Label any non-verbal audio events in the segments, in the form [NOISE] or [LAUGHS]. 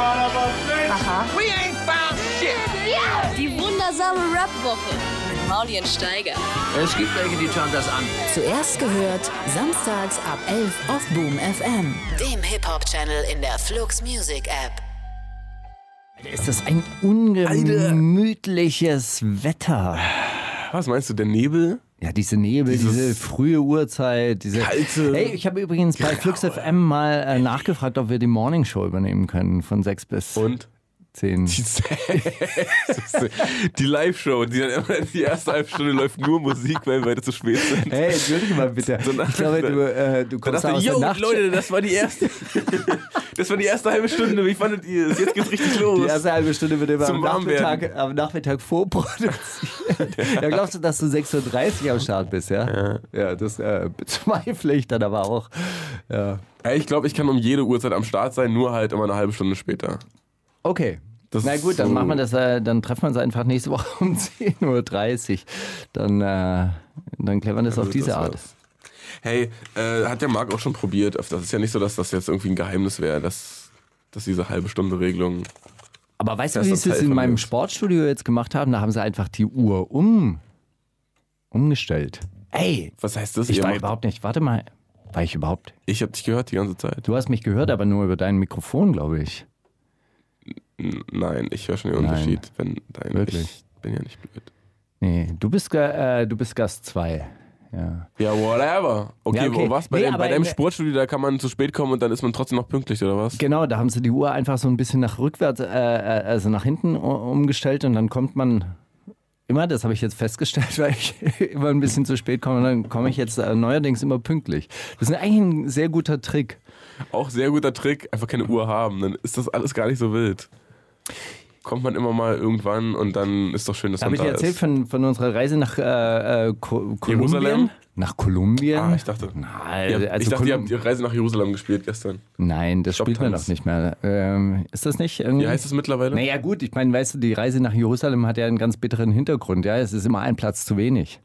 Aha. We ain't found shit. Die wundersame Rap-Woche mit Maulien Steiger. Es gibt welche, die schauen das an. Zuerst gehört, samstags ab 11 auf Boom FM, dem Hip-Hop-Channel in der Flux Music App. Ist das ein ungemütliches Wetter? Was meinst du, der Nebel? Ja, diese Nebel, Dieses diese frühe Uhrzeit, diese kalte Hey, ich habe übrigens bei Flux FM mal äh, nachgefragt, ob wir die Morning Show übernehmen können von 6 bis Und? 10. Die, [LAUGHS] die Live-Show, die dann immer die erste halbe Stunde läuft nur Musik, weil wir zu spät sind. Hey, entschuldige mal bitte. So nach- ich glaube, du, äh, du Da kommst dachte aus der Nacht. Leute, das war die erste. [LAUGHS] das war die erste halbe Stunde. Wie fandet ihr es? Jetzt geht's richtig los. Die erste halbe Stunde wird immer am Nachmittag, am Nachmittag vorproduziert. [LAUGHS] ja, glaubst du, dass du 6.30 Uhr am Start bist, ja? Ja, das äh, bezweifle ich dann aber auch. Ja. Ja, ich glaube, ich kann um jede Uhrzeit am Start sein, nur halt immer eine halbe Stunde später. Okay. Das Na ist gut, dann so- machen wir das, äh, dann treffen wir uns einfach nächste [LAUGHS] Woche um 10.30 Uhr. Dann, äh, dann klären wir das auf wird diese das Art. was. Hey, äh, hat der Marc auch schon probiert. Das ist ja nicht so, dass das jetzt irgendwie ein Geheimnis wäre, dass, dass diese halbe Stunde Regelung. Aber weißt du, wie ist sie es in meinem mir. Sportstudio jetzt gemacht haben? Da haben sie einfach die Uhr um, umgestellt. Ey, Was heißt das? ich war überhaupt nicht, warte mal, war ich überhaupt? ich habe dich gehört die ganze Zeit. Du hast mich gehört, aber nur über dein Mikrofon, glaube ich. Nein, ich höre schon den Nein. Unterschied. Wenn dein, Wirklich? Ich bin ja nicht blöd. Nee, du bist, äh, du bist Gast 2. Ja. Ja, whatever. Okay, Ja, okay. Wo, was? Bei, Nee, deinem- aber bei deinem in- Sportstudio, da kann man zu spät kommen und dann ist man trotzdem noch pünktlich, oder was? Genau, da haben sie die Uhr einfach so ein bisschen nach rückwärts, äh, äh, also nach hinten umgestellt und dann kommt man immer, das habe ich jetzt festgestellt, [LAUGHS] weil ich immer ein bisschen zu spät komme und dann komme ich jetzt äh, neuerdings immer pünktlich. Das ist eigentlich ein sehr guter Trick. Auch sehr guter Trick, einfach keine Uhr haben. Dann ist das alles gar nicht so wild. Kommt man immer mal irgendwann und dann ist doch schön, dass Habe man ich da dir erzählt ist. von, von unserer Reise nach äh, äh, Ko Kolumbien? Jerusalem? Nach Kolumbien? Ah, ich dachte. Nein, Ihr habt, also ich dachte, ihr Kolum- habt die Reise nach Jerusalem gespielt gestern. Nein, das spielt man doch nicht mehr. Ähm, ist das nicht irgendwie? Wie heißt es mittlerweile? Naja, gut, ich meine, weißt du, die Reise nach Jerusalem hat ja einen ganz bitteren Hintergrund. Ja, es ist immer ein Platz zu wenig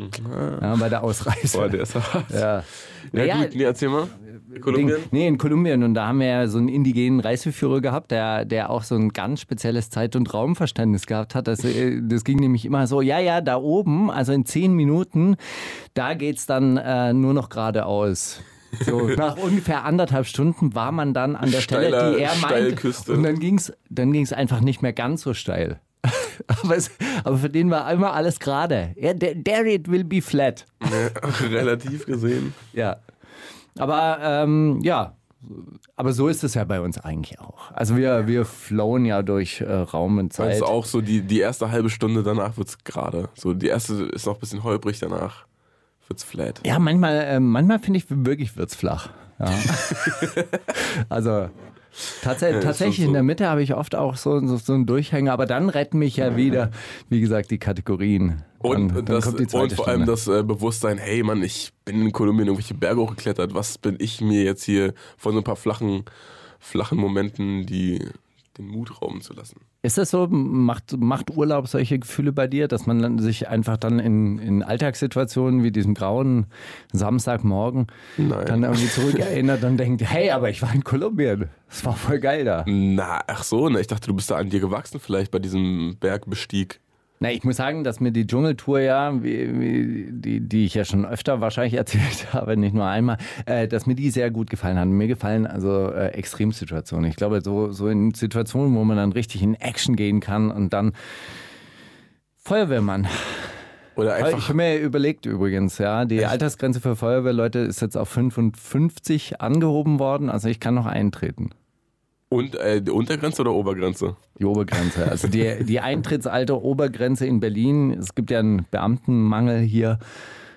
ja, bei der Ausreise. Boah, der ist hart. ja. Ja, Naja, gut, nee, erzähl mal. Kolumbien? Ding, nee, in Kolumbien. Und da haben wir ja so einen indigenen Reiseführer gehabt, der, der auch so ein ganz spezielles Zeit- und Raumverständnis gehabt hat. Das, äh, das ging nämlich immer so, ja, ja, da oben, also in zehn Minuten, da geht's dann äh, nur noch geradeaus. So, [LAUGHS] nach ungefähr anderthalb Stunden war man dann an der Stelle, Steiler die er meinte. Und dann ging's, dann ging's einfach nicht mehr ganz so steil. [LAUGHS] aber, es, aber für den war immer alles gerade. Ja, there, there it will be flat. Ja, [LAUGHS] relativ gesehen. Ja. Aber ähm, ja, aber so ist es ja bei uns eigentlich auch. Also wir, wir flowen ja durch äh, Raum und Zeit. es auch so, die, die erste halbe Stunde danach wird es gerade. So, die erste ist noch ein bisschen holprig, danach wird es flat. Ja, manchmal, äh, manchmal finde ich wirklich wird's flach. Ja. [LAUGHS] also tats ist tatsächlich so. in der Mitte habe ich oft auch so, so, so einen Durchhänger, aber dann retten mich ja wieder, wie gesagt, die Kategorien. Und, dann, das, kommt die zweite und vor allem das äh, Bewusstsein, hey Mann, ich bin in Kolumbien irgendwelche Berge hochgeklettert. Was bin ich mir jetzt hier von so ein paar flachen, flachen Momenten, die den Mut rauben zu lassen? Ist das so? Macht, macht Urlaub solche Gefühle bei dir, dass man sich einfach dann in, in Alltagssituationen wie diesem grauen Samstagmorgen Nein. dann irgendwie zurückerinnert und denkt, hey, aber ich war in Kolumbien. Das war voll geil da. Na, ach so, ne, ich dachte, du bist da an dir gewachsen, vielleicht bei diesem Bergbestieg. Na, ich muss sagen, dass mir die Dschungeltour ja, die, die ich ja schon öfter wahrscheinlich [LAUGHS] erzählt habe, nicht nur einmal, äh, dass mir die sehr gut gefallen hat. Mir gefallen also äh, Extremsituationen. Ich glaube, so, so in Situationen, wo man dann richtig in Action gehen kann und dann Feuerwehrmann. Oder Ich einfach. habe mir überlegt übrigens, ja, die Altersgrenze für Feuerwehrleute ist jetzt auf 55 angehoben worden, also ich kann noch eintreten. Und äh, die Untergrenze oder Obergrenze? Die Obergrenze. Also die, die Eintrittsalter Obergrenze in Berlin. Es gibt ja einen Beamtenmangel hier.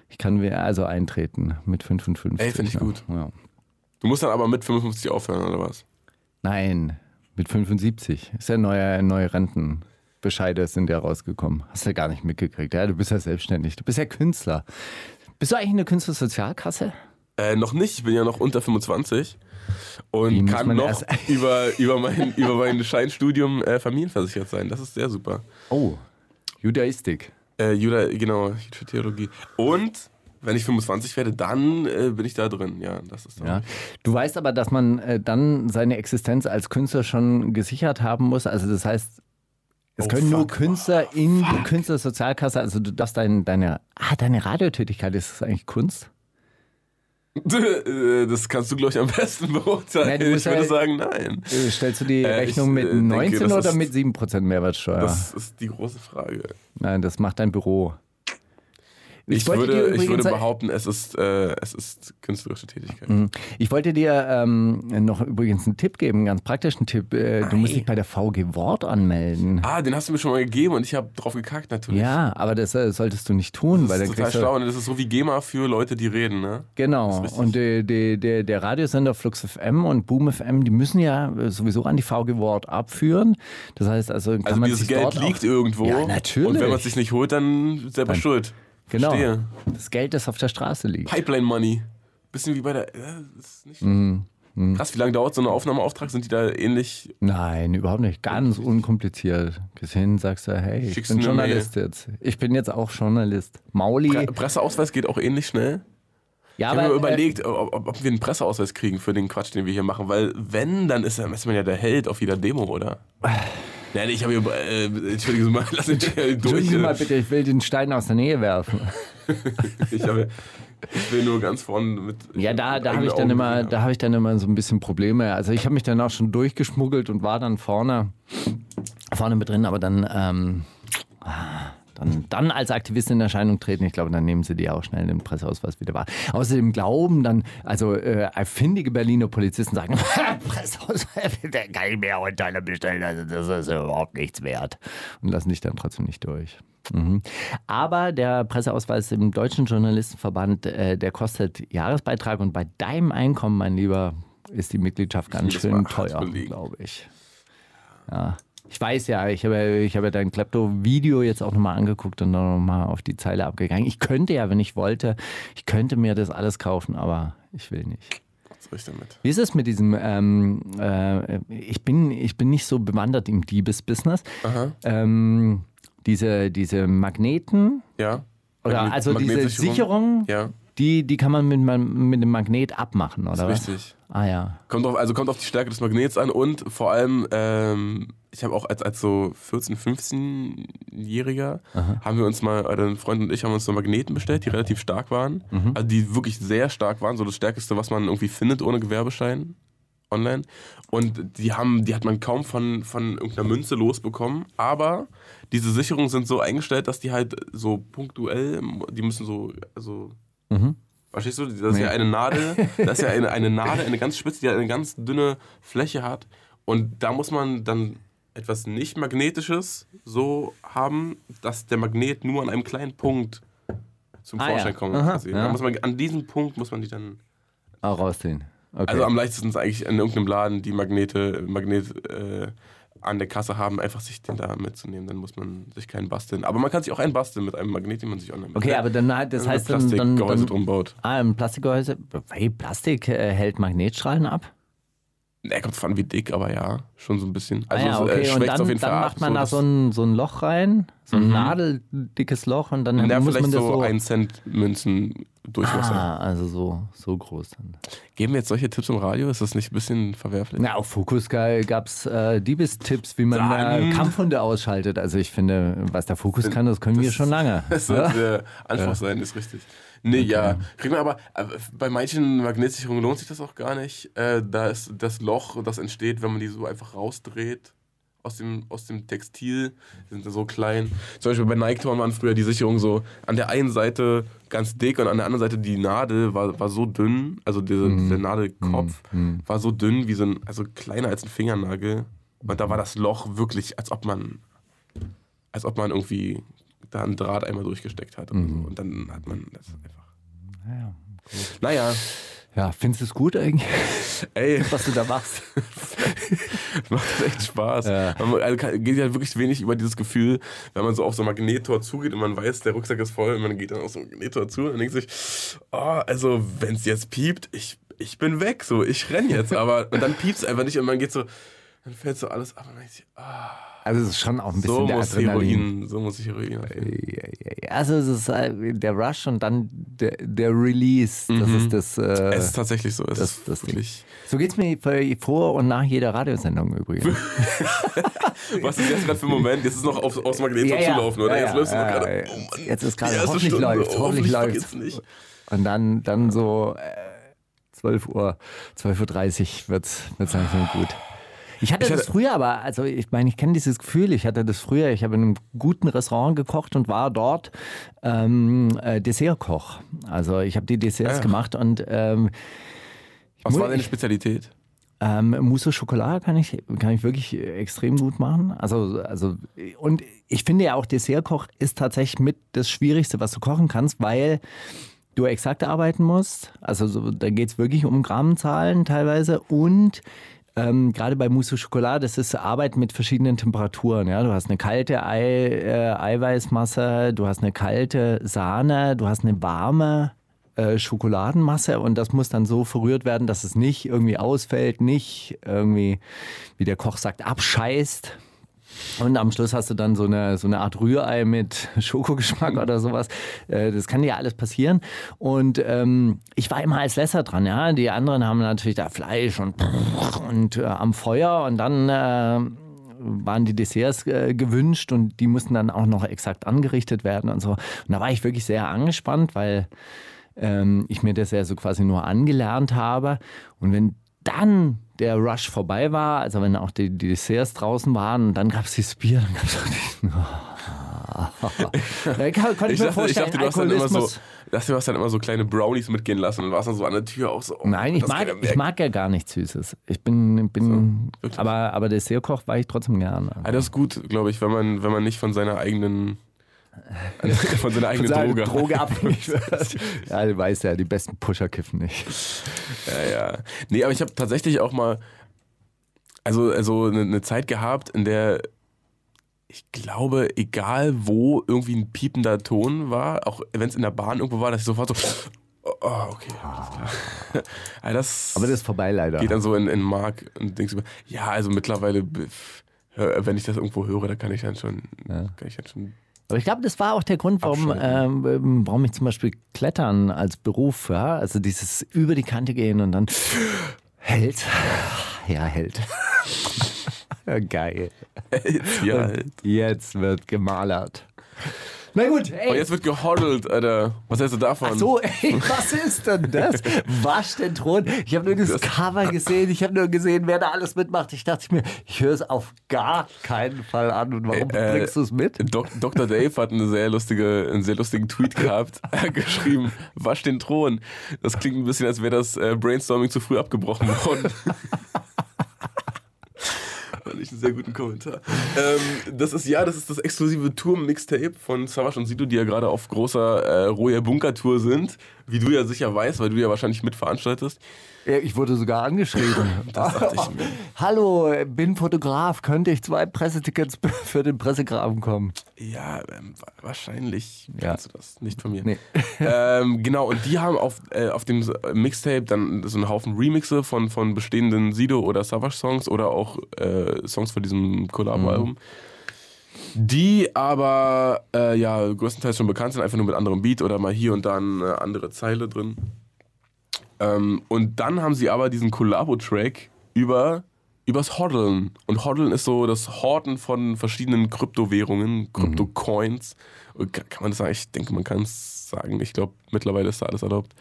Ich kann wir also eintreten mit 55. Ey, find ich ja. gut. Ja. Du musst dann aber mit 55 aufhören, oder was? Nein, mit 75. Ist ja neue, neue Rentenbescheide sind ja rausgekommen. Hast du ja gar nicht mitgekriegt. Ja, du bist ja selbstständig. Du bist ja Künstler. Bist du eigentlich eine Künstlersozialkasse? Äh, noch nicht, ich bin ja noch unter 25 und Wie kann noch [LAUGHS] über, über, mein, über mein Scheinstudium äh, familienversichert sein. Das ist sehr super. Oh, Judaistik. Äh, Juda, genau, Theologie. Und wenn ich 25 werde, dann äh, bin ich da drin. Ja, das ist Ja. Du weißt aber, dass man äh, dann seine Existenz als Künstler schon gesichert haben muss. Also das heißt, es Oh, können nur fuck. Künstler in die Künstlersozialkasse, also du darfst dein, deine, ah, deine Radiotätigkeit, ist das eigentlich Kunst? Äh, Das kannst du, glaube ich, am besten beurteilen. Musst ich würde ja- sagen, nein. Äh, Stellst du die Äh, Rechnung ich, mit äh, denke, 19 das oder ist- mit 7% Mehrwertsteuer? Das ist die große Frage. Nein, das macht dein Büro. Ich, dir würde, ich würde behaupten, es ist, äh, es ist künstlerische Tätigkeit. Mhm. Ich wollte dir ähm, noch übrigens einen Tipp geben, einen ganz praktischen Tipp. Äh, du musst dich bei der VG Wort anmelden. Ah, den hast du mir schon mal gegeben und ich habe drauf gekackt natürlich. Ja, aber das äh, solltest du nicht tun, Das weil ist dann total schlau und das ist so wie GEMA für Leute, die reden, ne? Genau. Und der, der, der, der Radiosender Flux FM und Boom FM, die müssen ja äh, sowieso an die VG Wort abführen. Das heißt also, kann Also man dieses sich Geld liegt irgendwo. Ja, natürlich. Und wenn man es sich nicht holt, dann selber schuld. Genau. Verstehe. Das Geld, das auf der Straße liegt. Pipeline Money. Bisschen wie bei der. Ja, das ist nicht Mhm. Krass, wie lange dauert so ein Aufnahmeauftrag? Sind die da ähnlich? Nein, überhaupt nicht. Ganz unkompliziert. Gehst hin, sagst du, hey, ich Schickst bin Journalist jetzt. Ich bin jetzt auch Journalist. Mauli. Pre Presseausweis geht auch ähnlich schnell. ja, Ich habe mir äh, überlegt, ob, ob, ob wir einen Presseausweis kriegen für den Quatsch, den wir hier machen. Weil, wenn, dann ist, ist man ja der Held auf jeder Demo, oder? [SIGHS] Nein, ich habe hier. Äh, Entschuldigen Sie mal, [LAUGHS] lass mich durch. Entschuldigen Sie mal bitte, ich will den Stein aus der Nähe werfen. [LAUGHS] Ich, habe, ich will nur ganz vorne mit. Ja, da, da habe ich dann immer, da habe ich dann immer so ein bisschen Probleme. Also ich habe mich dann auch schon durchgeschmuggelt und war dann vorne, vorne mit drin, aber dann, ähm, ah, dann, dann als Aktivist in Erscheinung treten, ich glaube, dann nehmen sie die auch schnell den Presseausweis wieder wahr. Außerdem glauben dann, also äh, erfindige Berliner Polizisten sagen, [LAUGHS] Presseausweis, der kann ich mir auch in Teile bestellen, also das ist überhaupt nichts wert. Und lassen dich dann trotzdem nicht durch. Mhm. Aber der Presseausweis im Deutschen Journalistenverband, äh, der kostet Jahresbeitrag und bei deinem Einkommen, mein Lieber, ist die Mitgliedschaft ganz schön teuer, glaube ich. Ja. Ich weiß ja, ich habe, ich habe dein Klepto-Video jetzt auch nochmal angeguckt und dann nochmal auf die Zeile abgegangen. Ich könnte ja, wenn ich wollte, ich könnte mir das alles kaufen, aber ich will nicht. Was soll ich damit? Wie ist es mit diesem, ähm, äh, ich, bin, ich bin nicht so bewandert im Diebesbusiness. Ähm, diese, diese Magneten, Ja. oder Magnet- also diese? Sicherung, Ja, die, die kann man mit, mit dem Magnet abmachen, oder ist was? richtig. Ah ja. Kommt auf, also kommt auf die Stärke des Magnets an und vor allem, ähm, ich habe auch als, als so 14-, 15-Jähriger, haben wir uns mal, oder ein Freund und ich haben uns so Magneten bestellt, die relativ stark waren. Mhm. Also die wirklich sehr stark waren, so das Stärkste, was man irgendwie findet ohne Gewerbeschein online. Und die haben, die hat man kaum von, von irgendeiner Münze losbekommen, aber diese Sicherungen sind so eingestellt, dass die halt so punktuell, die müssen so, also Verstehst du? Das ist Nee. ja eine Nadel, [LAUGHS] das ist ja eine, eine Nadel, eine ganz spitze, die eine ganz dünne Fläche hat. Und da muss man dann etwas nicht Magnetisches so haben, dass der Magnet nur an einem kleinen Punkt zum Ah, Vorschein ja. kommt. Aha, ja. Muss man, an diesem Punkt muss man die dann. Auch rausziehen. Okay. Also am leichtesten ist eigentlich in irgendeinem Laden die Magnete, Magnet äh, an der Kasse haben, einfach sich den da mitzunehmen. Dann muss man sich keinen basteln. Aber man kann sich auch einen basteln mit einem Magnet, den man sich online okay, aber dann, hat- das heißt dann, Plastikgehäuse drum baut. Ah, ein Plastikgehäuse. Hey, Plastik äh, hält Magnetstrahlen ab? Ne, kommt von wie dick, aber ja, schon so ein bisschen. Ah Also ja, es, okay. äh, und dann, auf jeden dann Fall macht ab, man da so ein, so ein Loch rein, so ein nadeldickes Loch und dann Ja, muss man vielleicht das so, so. ein Cent Münzen Durchmesser. ah, also so, so groß dann. Geben wir jetzt solche Tipps im Radio? Ist das nicht ein bisschen verwerflich? Na, auf Fokus gab es äh, Diebestipps, wie man Dann- Kampfhunde ausschaltet. Also ich finde, was der Fokus kann, das können wir Das- schon lange. [LAUGHS] Das sollte Anspruch sein, ist richtig. Nee, ja. Kriegen wir aber, aber bei manchen Magnetsicherungen lohnt sich das auch gar nicht. Äh, da ist das Loch, das entsteht, wenn man die so einfach rausdreht aus dem, aus dem Textil, sind so klein. Zum Beispiel bei Nike waren früher die Sicherungen so an der einen Seite ganz dick und an der anderen Seite die Nadel war, war so dünn, also diese, der Nadelkopf war so dünn wie so ein, also kleiner als ein Fingernagel. Und da war das Loch wirklich, als ob man als ob man irgendwie da einen Draht einmal durchgesteckt hat. Oder so. Und dann hat man das einfach. Ja. Naja, Ja, findest du es gut eigentlich, ey, [LAUGHS] was du da machst? [LAUGHS] macht echt Spaß. Ja. Man also geht ja wirklich wenig über dieses Gefühl, wenn man so auf so ein Magnettor zugeht und man weiß, der Rucksack ist voll und man geht dann auf so ein Magnettor zu und denkt sich, oh, also wenn es jetzt piept, ich, ich bin weg, so, ich renn jetzt. Aber und dann piept es einfach nicht und man geht so, Dann fällt so alles ab und denkt sich, ah, Also es ist schon auch ein bisschen so der muss Adrenalin. Heroin, so muss ich Heroin aufnehmen. Also es ist äh, der Rush und dann der, der Release. Das ist das. Äh, Es ist tatsächlich so. Es das- das wirklich. so geht's mir vor und nach jeder Radiosendung übrigens. [LAUGHS] Was ist jetzt gerade für ein Moment? Jetzt ist noch auf, aufs Magneto zulaufen, oder? Ja, jetzt läufst du ja, noch gerade. ja. Oh Jetzt ist gerade hoffentlich Stunde, läuft's, hoffentlich läuft's. vergisst nicht. Und dann, dann so äh, 12 Uhr, 12.30 Uhr wird's, wird's langsam gut. Ich hatte Ich das hatte- früher aber, also ich meine, ich kenne dieses Gefühl, ich hatte das früher, ich habe in einem guten Restaurant gekocht und war dort ähm, äh, Dessertkoch. Also ich habe die Desserts Ah. gemacht und ähm, Was war deine Spezialität? ähm, Mousse au Chocolat kann ich, kann ich wirklich extrem gut machen. Also, also, und ich finde ja auch Dessertkoch ist tatsächlich mit das Schwierigste, was du kochen kannst, weil du exakt arbeiten musst. Also so, da geht es wirklich um Grammzahlen teilweise und ähm, gerade bei Mousse au Chocolat, das ist Arbeit mit verschiedenen Temperaturen. Ja? Du hast eine kalte Ei, äh, Eiweißmasse, du hast eine kalte Sahne, du hast eine warme äh, Schokoladenmasse und das muss dann so verrührt werden, dass es nicht irgendwie ausfällt, nicht irgendwie, wie der Koch sagt, abscheißt. Und am Schluss hast du dann so eine, so eine Art Rührei mit [LAUGHS] Schokogeschmack oder sowas. Äh, Das kann dir alles passieren. Und ähm, ich war immer als Lesser dran, ja. Die anderen haben natürlich da Fleisch und, [LAUGHS] und äh, am Feuer und dann äh, waren die Desserts äh, gewünscht und die mussten dann auch noch exakt angerichtet werden und so. Und da war ich wirklich sehr angespannt, weil ähm, ich mir das ja so quasi nur angelernt habe. Und wenn dann der Rush vorbei war, also wenn auch die, die Desserts draußen waren dann gab es dieses Bier, dann gab es auch diesen... [LAUGHS] da kann, konnte ich, Ich mir dachte, ich vorstellen, dachte, du hast dann immer so, dachte, du hast dann immer so kleine Brownies mitgehen lassen und warst dann so an der Tür auch so. oh, Nein, ich mag, ich mag ja gar nichts Süßes. Ich bin, bin wirklich? aber, aber Dessertkoch war ich trotzdem gern. Ja, das ist gut, glaube ich, wenn man, wenn man nicht von seiner eigenen [LAUGHS] von seiner eigenen Seine Droge. Droge abhängig wird. ja, du weißt ja, die besten Pusher kiffen nicht. Ja, ja. Nee, aber ich habe tatsächlich auch mal also, also eine, eine Zeit gehabt, in der ich glaube, egal wo irgendwie ein piepender Ton war, auch wenn es in der Bahn irgendwo war, dass ich sofort so oh, oh, okay, alles klar. Ja, das Aber das ist vorbei leider. geht dann so in, in Mark und denkst über, ja, also mittlerweile, wenn ich das irgendwo höre, da kann ich dann schon, kann ich dann schon Aber ich glaube, das war auch der Grund, warum, ähm, warum ich zum Beispiel Klettern als Beruf, ja, also dieses über die Kante gehen und dann hält. Ja, hält. [LAUGHS] Ja, Geil. ja, Und jetzt wird gemalert. Na gut, ey. Oh, jetzt wird gehoddelt, Alter. Was hältst du davon? Ach so, ey, was ist denn das? [LAUGHS] Wasch den Thron. Ich habe nur das Cover gesehen. Ich habe nur gesehen, wer da alles mitmacht. Ich dachte mir, ich höre es auf gar keinen Fall an. Und warum Äh, bringst du es mit? Dok Dr. Dave hat eine sehr lustige, einen sehr lustigen Tweet gehabt. [LAUGHS] Er hat geschrieben, wasch den Thron. Das klingt ein bisschen, als wäre das äh, Brainstorming zu früh abgebrochen worden. [LAUGHS] Fand ich einen sehr guten Kommentar. Ähm, das ist ja, das ist das exklusive Tour-Mixtape von Savage und Sido, die ja gerade auf großer äh, Roya Bunker-Tour sind. Wie du ja sicher weißt, weil du ja wahrscheinlich mitveranstaltest. Ich wurde sogar angeschrieben. [LAUGHS] Das dachte ich mir. [LAUGHS] Hallo, bin Fotograf. Könnte ich zwei Pressetickets [LAUGHS] für den Pressegraben kommen? Ja, ähm, wa- wahrscheinlich Ja. kannst du das. Nicht von mir. Nee. ähm, genau, und die haben auf, äh, auf dem Mixtape dann so einen Haufen Remixe von, von bestehenden Sido- oder Savage-Songs oder auch äh, Songs von diesem Collabo-Album. Die aber äh, ja größtenteils schon bekannt sind, einfach nur mit anderem Beat oder mal hier und da eine andere Zeile drin. Ähm, und dann haben sie aber diesen Collabo-Track über übers Hoddeln. Und Hoddeln ist so das Horten von verschiedenen Kryptowährungen, Kryptocoins. Und Kann man das sagen? Ich denke, man kann es sagen. Ich glaube, mittlerweile ist da alles erlaubt.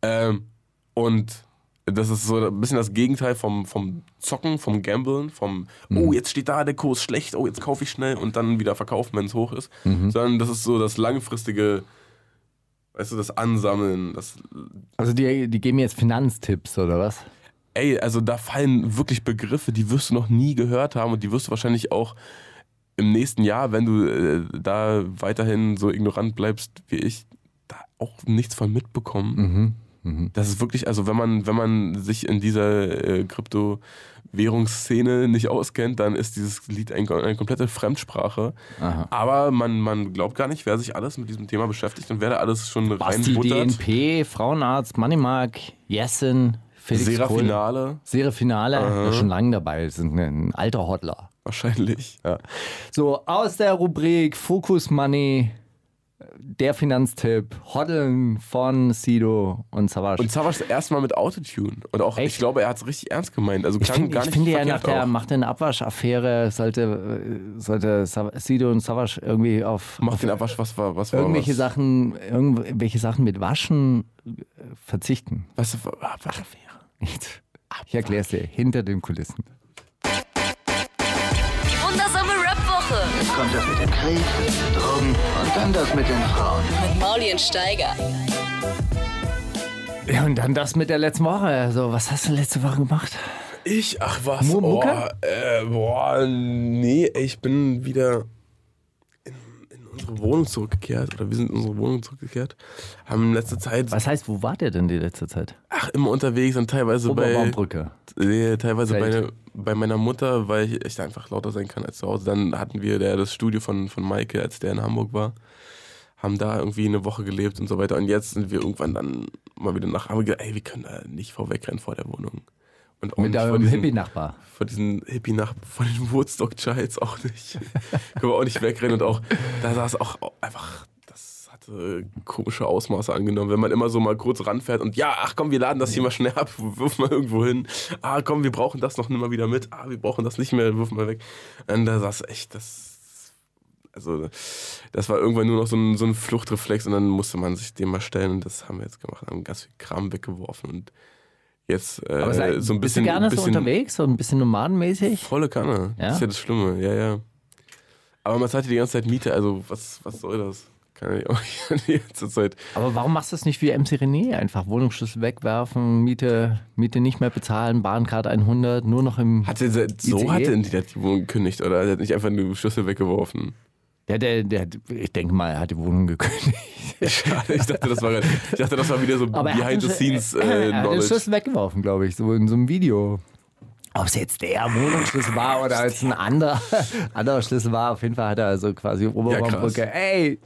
Ähm, und das ist so ein bisschen das Gegenteil vom, vom Zocken, vom Gamblen, vom, oh, jetzt steht da der Kurs schlecht, oh, jetzt kaufe ich schnell und dann wieder verkaufen, wenn es hoch ist. Sondern das ist so das langfristige, weißt du, das Ansammeln, das Also die, die geben mir jetzt Finanztipps oder was? ey, also da fallen wirklich Begriffe, die wirst du noch nie gehört haben und die wirst du wahrscheinlich auch im nächsten Jahr, wenn du äh, da weiterhin so ignorant bleibst wie ich, da auch nichts von mitbekommen. Das ist wirklich, also wenn man, wenn man sich in dieser äh, Kryptowährungsszene nicht auskennt, dann ist dieses Lied ein, eine komplette Fremdsprache. Aber man, man glaubt gar nicht, wer sich alles mit diesem Thema beschäftigt und wer da alles schon Basti reinbuttert. DNP, Frauenarzt, Moneymark, Jessen, Felix Kohl. Serafinale Serie Finale, der ist schon lange dabei, ist ein, alter Hodler. wahrscheinlich. So, aus der Rubrik Focus Money, der Finanztipp, Hoddeln von Sido und Savage. Und Savage das erste Mal mit Autotune. Und auch, Echt? ich glaube, er hat es richtig ernst gemeint. Also ich klang finde gar ich finde ja nach der. Macht den Abwasch-Affäre sollte, sollte Sido und Savage irgendwie auf, Macht den Abwasch, was war, was war irgendwelche was? Sachen, irgendwelche Sachen mit Waschen äh, verzichten. Was war Abwasch? Nicht. Ich erkläre es dir hinter den Kulissen. Rap-Woche kommt das mit dem Krieg, Drogen und dann das mit den Frauen. mit Mauli und Steiger. Ja, und dann das mit der letzten Woche. So, was hast du letzte Woche gemacht? Ich, ach was, Mu- oh, äh, boah, nee, ich bin wieder in, in unsere Wohnung zurückgekehrt, oder wir sind in unsere Wohnung zurückgekehrt, haben in letzter Zeit, Was heißt, wo wart ihr denn die letzte Zeit? ach, immer unterwegs und teilweise bei, Oberbaumbrücke. Nee, teilweise bei, bei meiner Mutter, weil ich echt einfach lauter sein kann als zu Hause. Dann hatten wir der, das Studio von, von Maike, als der in Hamburg war, haben da irgendwie eine Woche gelebt und so weiter. Und jetzt sind wir irgendwann dann mal wieder nach Hamburg, gedacht, ey, wir können da nicht vorwegrennen vor der Wohnung. Und auch Mit eurem Hippie-Nachbar. vor diesen Hippie nach vor den Woodstock Childs auch nicht. [LAUGHS] Können wir auch nicht wegrennen und auch da saß auch einfach hatte komische Ausmaße angenommen, wenn man immer so mal kurz ranfährt und ja, ach komm, wir laden das hier mal schnell ab, [LAUGHS] wirf mal irgendwo hin. Ah, komm, wir brauchen das noch nimmer wieder mit. Ah, wir brauchen das nicht mehr, wirf mal weg. Und da saß echt das also das war irgendwann nur noch so ein, so ein Fluchtreflex und dann musste man sich dem mal stellen und das haben wir jetzt gemacht, haben ganz viel Kram weggeworfen und jetzt äh, Aber sei, so ein bist du bisschen, gerne bisschen so unterwegs, so ein bisschen nomadenmäßig? Volle Kanne. Ja? Das ist ja das Schlimme, ja, ja. Aber man zahlt ja die ganze Zeit Miete, also was, was soll das? Kann ich auch nicht [LAUGHS] ganze Zeit. Aber warum machst du das nicht wie MC René? Einfach Wohnungsschlüssel wegwerfen, Miete, Miete nicht mehr bezahlen, Bahncard 100, nur noch im... Hat der, so ICE? hat er die, die Wohnung gekündigt, oder? Er hat nicht einfach nur Schlüssel weggeworfen. Ja, der, der, ich denke mal, er hat die Wohnung gekündigt. [LAUGHS] Schade, ich dachte, das war, [LAUGHS] ich dachte, das war wieder so Aber hat behind the den scenes Schlüssel- äh, [CLEARS THROAT] er hat den. Schlüssel weggeworfen, glaube ich, so in so einem Video. Ob es jetzt der Wohnungsschlüssel war oder jetzt ein anderer, anderer Schlüssel war, auf jeden Fall hat er also quasi Oberbaumbrücke. ey,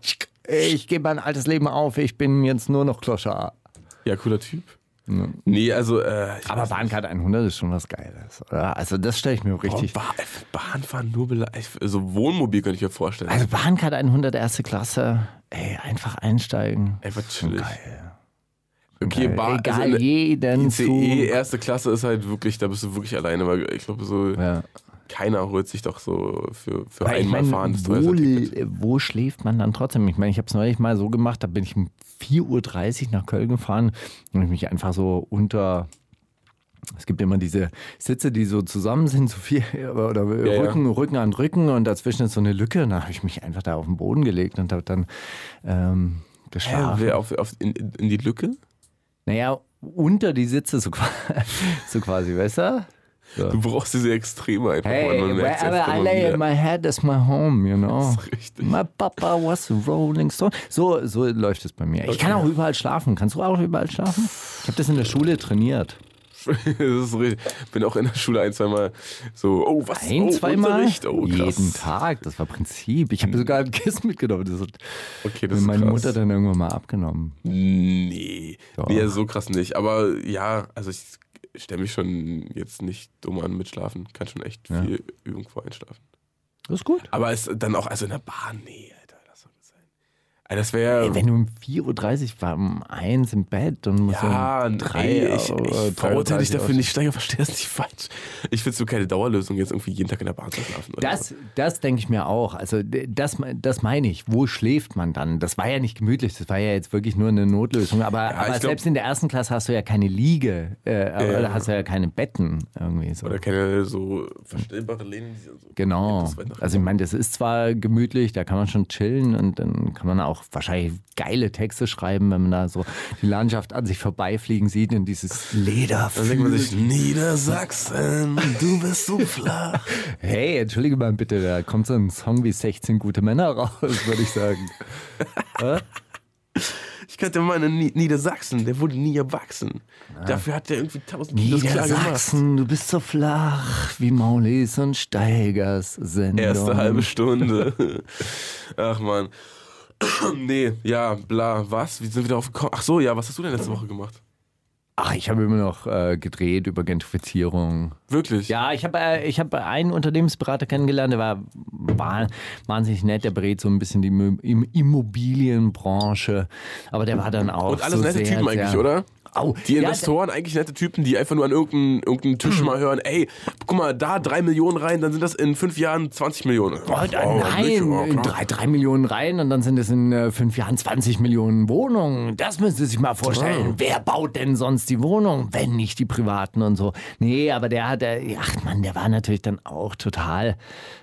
ich gebe mein altes Leben auf, ich bin jetzt nur noch Kloscher. Ja, cooler Typ. Nee, also. Äh, Aber. Bahncard 100 ist schon was Geiles, oder? Also das stelle ich mir Oh, richtig... Bahn, Bahnfahren nur beleidigt. So Wohnmobil könnte ich mir vorstellen. Also Bahncard 100 erste Klasse, ey, einfach einsteigen. Einfach chillig. Geil. Okay, Geil. Bahn, Egal, also eine jeden ICE Zug. erste Klasse ist halt wirklich, da bist du wirklich alleine, weil ich glaube, so Ja. Keiner holt sich doch so für, für Weil ich einmal mein, fahren das wo, wo schläft man dann trotzdem? Ich meine, ich habe es neulich mal so gemacht, da bin ich um 4.30 Uhr nach Köln gefahren und ich mich einfach so unter. Es gibt immer diese Sitze, die so zusammen sind, so viel, [LAUGHS] oder Ja, Rücken, Rücken an Rücken und dazwischen ist so eine Lücke. Und da habe ich mich einfach da auf den Boden gelegt und habe dann ähm, geschlafen. wer auf, auf, in, in die Lücke? Naja, unter die Sitze so, [LAUGHS] so quasi, weißt du? Du brauchst diese Extreme einfach. Hey, man wherever I lay wieder. in my head is my home, you know. Das ist richtig. My papa was a rolling stone. So, so läuft es bei mir. Ich kann auch überall schlafen. Kannst du auch überall schlafen? Ich habe das in der Schule trainiert. [LAUGHS] das ist richtig. Bin auch in der Schule ein, zweimal so, oh, was? Ein, oh, zweimal? Oh. Jeden Tag. Das war Prinzip. Ich habe sogar ein Kissen mitgenommen. Das hat Okay, das meine krass. Mutter dann irgendwann mal abgenommen. Nee. Doch. Nee, so krass nicht. Aber ja, also ich stelle mich schon jetzt nicht dumm an mit Schlafen. Kann schon echt Ja. viel Übung vor Einschlafen. Das ist gut. Aber es dann auch, also in der Bahn, nee, Alter, das soll nicht sein. Alter, das wäre. Wenn du um 4.30 Uhr war, um 1 im Bett und musst ja, um nee, 3 ich, ich verurteile dich dafür nicht, Steiger, verstehe das nicht falsch. Ich finde so keine Dauerlösung, jetzt irgendwie jeden Tag in der Bahn zu schlafen. Das, das denke ich mir auch. Also das, das meine ich. Wo schläft man dann? Das war ja nicht gemütlich. Das war ja jetzt wirklich nur eine Notlösung. Aber, aber ich glaub- selbst in der ersten Klasse hast du ja keine Liege. Äh, Ja. Oder hast du ja keine Betten irgendwie so. Oder keine so verstellbare Lehnen. die so Genau. Also ich meine, das ist zwar gemütlich, da kann man schon chillen und dann kann man auch wahrscheinlich geile Texte schreiben, wenn man da so die Landschaft an sich vorbeifliegen sieht und dieses Leder. Dann denkt man sich, Niedersachsen, du bist so flach. [LAUGHS] Hey, entschuldige mal bitte, da kommt so ein Song wie 16 gute Männer raus, [LAUGHS] würde ich sagen. Ich kannte mal einen Ni- Niedersachsen, der wurde nie erwachsen. Dafür hat der irgendwie 1000 Kilos klar gemacht. Niedersachsen, du bist so flach wie Maulis und Steigers Sendung. Erste halbe Stunde. [LAUGHS] Ach man. [COUGHS] nee, ja, bla, was? Wie sind wir darauf gekommen? Ach so, ja, was hast du denn letzte Woche gemacht? Ach, ich habe immer noch äh, gedreht über Gentrifizierung. Wirklich? Ja, ich habe äh, ich hab einen Unternehmensberater kennengelernt, der war, war wahnsinnig nett, der berät so ein bisschen die Mö- Immobilienbranche. Aber der war dann auch. Und alles so nette sehr, Typen eigentlich, sehr, oder? Au, Die ja, Investoren eigentlich nette Typen, die einfach nur an irgendeinem irgendeinem Tisch Hm. mal hören, ey, guck mal, da drei Millionen rein, dann sind das in fünf Jahren 20 Millionen. Oh, Oh, nein, nicht, oh, drei, drei Millionen rein und dann sind es in äh, fünf Jahren 20 Millionen Wohnungen. Das müsst ihr sich mal vorstellen. Ah. Wer baut denn sonst die Wohnung, wenn nicht die Privaten und so? Nee, aber der hat, äh, ach man, der war natürlich dann auch total,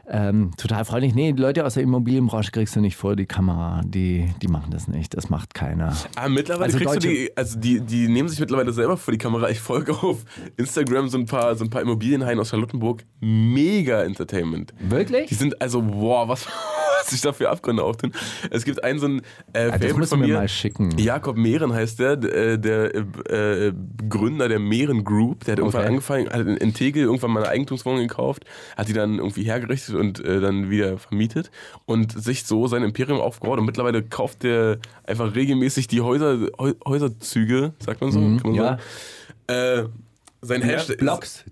ähm, total freundlich. Nee, die Leute aus der Immobilienbranche kriegst du nicht vor die Kamera. Die, die machen das nicht. Das macht keiner. Ah, mittlerweile Also kriegst du Deutsche- die, also die, die nehmen sich mittlerweile selber vor die Kamera. Ich folge auf Instagram so ein paar, so ein paar Immobilienhaien aus Charlottenburg. Mega Entertainment. Wirklich? Die sind also, boah, was, was sich da für Abgründe auftun. Es gibt einen so einen äh, das Favorite von mir mal schicken. Jakob Mehren heißt der, äh, der äh, äh, Gründer der Mehren Group. Der hat irgendwann Okay. angefangen, hat in, Tegel irgendwann mal eine Eigentumswohnung gekauft, hat die dann irgendwie hergerichtet und äh, dann wieder vermietet und sich so sein Imperium aufgebaut. Und mittlerweile kauft der einfach regelmäßig die Häuser, Häu- Häuserzüge, sagt man so? Kann man ja. sagen? Äh, sein Hashtag,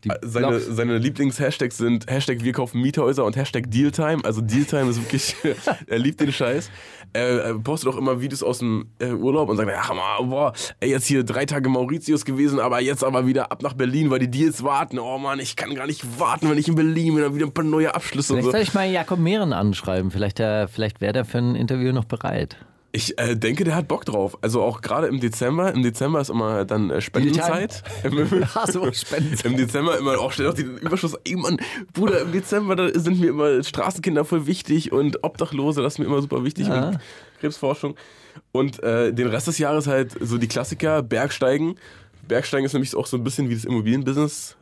die äh, seine, Blocks. seine Lieblings-Hashtags sind Hashtag wir kaufen Miethäuser und Hashtag Dealtime. Also Dealtime ist wirklich, [LAUGHS] [LAUGHS] er liebt den Scheiß. Er, postet auch immer Videos aus dem äh, Urlaub und sagt, ach mal, boah, ey, jetzt hier drei Tage Mauritius gewesen, aber jetzt aber wieder ab nach Berlin, weil die Deals warten. Oh Mann, ich kann gar nicht warten, wenn ich in Berlin bin, dann wieder ein paar neue Abschlüsse und Vielleicht so. soll ich mal Jakob Mehren anschreiben. Vielleicht, äh, vielleicht wäre der für ein Interview noch bereit. Ich äh, denke, der hat Bock drauf. Also auch gerade im Dezember. Im Dezember ist immer dann äh, Spendenzeit. [LAUGHS] Ach so, Spenden. Im Dezember immer auch schnell auch den Überschuss. Ey Mann, Bruder, im Dezember da sind mir immer Straßenkinder voll wichtig und Obdachlose, das ist mir immer super wichtig Ja. und Krebsforschung. Und äh, den Rest des Jahres halt so die Klassiker, Bergsteigen. Bergsteigen ist nämlich auch so ein bisschen wie das Immobilienbusiness.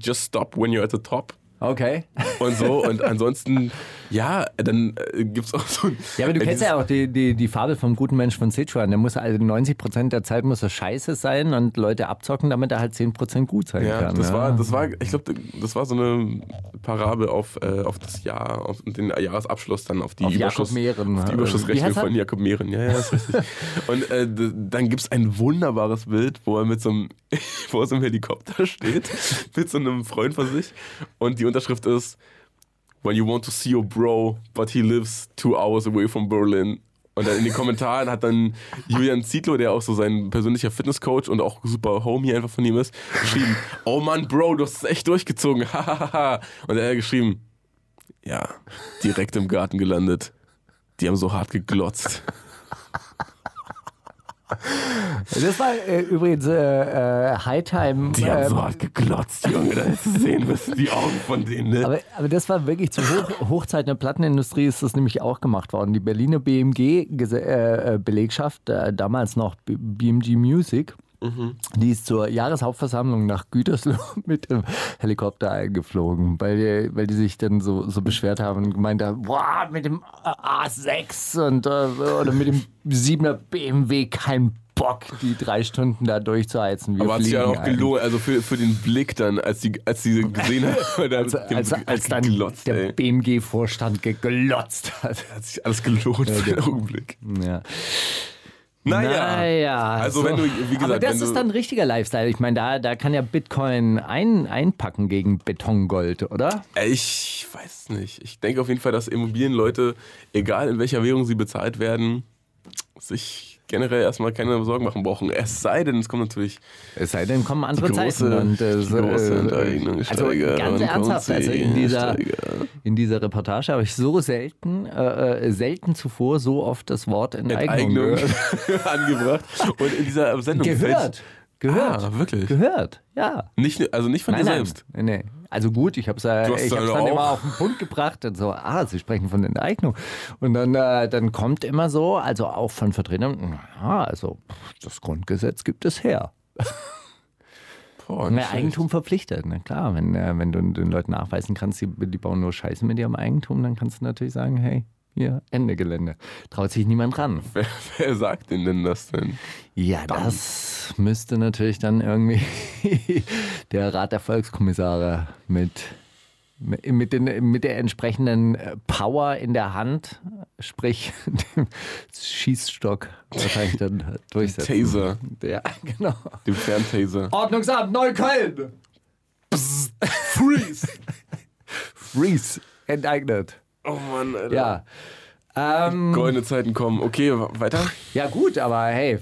Just stop when you're at the top. Okay. Und so. Und ansonsten, [LAUGHS] ja, dann äh, gibt's auch so ein. Ja, aber du äh, kennst ja auch die, die, die Fabel vom guten Mensch von Sichuan. Der muss also 90 Prozent der Zeit muss er scheiße sein und Leute abzocken, damit er halt 10 Prozent gut sein Ja, kann. das ja. war, das war, ich glaube, das war so eine Parabel auf, äh, auf das Jahr, auf den Jahresabschluss dann, auf die Auf Überschuss, Mehren. auf die Wie Überschussrechnung er? von Jakob Mehren. Ja, ja, ist richtig. [LAUGHS] Und äh, dann gibt es ein wunderbares Bild, wo er mit so einem, [LAUGHS] vor so einem Helikopter steht, [LAUGHS] mit so einem Freund von sich. Und die Unterschrift ist, When you want to see your bro, but he lives two hours away from Berlin. Und dann in den Kommentaren hat dann Julian Zietlow, der auch so sein persönlicher Fitnesscoach und auch super Homie einfach von ihm ist, geschrieben, oh Mann, Bro, du hast es echt durchgezogen. [LAUGHS] und er hat geschrieben, ja, direkt im Garten gelandet. Die haben so hart geglotzt. Das war äh, übrigens äh, äh, Hightime. Die haben ähm, so hart geglotzt, Junge. Da hättest du sehen müssen, die Augen von denen. Ne? aber, aber das war wirklich zu Hoch Hochzeiten der Plattenindustrie ist das nämlich auch gemacht worden. Die Berliner BMG-Belegschaft, äh, damals noch BMG Music, die ist zur Jahreshauptversammlung nach Gütersloh [LAUGHS] mit dem Helikopter eingeflogen, weil die, weil die sich dann so, so beschwert haben und gemeint haben, boah, mit dem A6 und, äh, oder mit dem 7er BMW kein Bock, die drei Stunden da durchzuheizen. Wir Aber hat sich ja auch gelohnt, also für, für den Blick dann, als die, als die gesehen haben, als, haben als, als dann geglotzt, der. BMG-Vorstand geglotzt hat. Hat sich alles gelohnt für den Augenblick. Ja. Naja. Naja, Also wenn du, wie gesagt, Aber das ist dann ein richtiger Lifestyle. Ich meine, da, da kann ja Bitcoin ein, einpacken gegen Betongold, oder? Ich weiß nicht. Ich denke auf jeden Fall, dass Immobilienleute, egal in welcher Währung sie bezahlt werden, sich generell erstmal keine Sorgen machen brauchen. Es sei denn, es kommt natürlich. Es sei denn, kommen andere große- Zeiten. Und, äh, große äh, also ganz ernsthaft, also in dieser, in dieser Reportage habe ich so selten, äh, äh, selten zuvor so oft das Wort Enteignung, Enteignung [LAUGHS] angebracht. Und in dieser Sendung. gehört. Gehört. Ah, wirklich? Gehört, ja. Nicht, also nicht von dir selbst. Nein, nee. Also gut, ich habe es äh, ich dann hab's dann auch- immer auf den Punkt gebracht und so, ah, Sie sprechen von Enteignung. Und dann, äh, dann kommt immer so, also auch von Vertretern, ja, also das Grundgesetz gibt es her. Boah, schlecht. Eigentum verpflichtet, na klar, wenn, äh, wenn du den Leuten nachweisen kannst, die, die bauen nur Scheiße mit ihrem Eigentum, dann kannst du natürlich sagen, hey, hier, Ende Gelände. Traut sich niemand ran. [LAUGHS] Wer, wer sagt denn denn das denn? Ja, das müsste natürlich dann irgendwie [LAUGHS] der Rat der Volkskommissare mit, mit, den, mit der entsprechenden Power in der Hand sprich [LAUGHS] dem Schießstock wahrscheinlich dann durchsetzen. Taser, Ja, genau. dem Ferntaser. Ordnungsamt Neukölln! Freeze! Freeze, enteignet. Oh Mann, Alter. Ja. Ähm, Goldene Zeiten kommen. Okay, weiter. ja, gut, aber hey,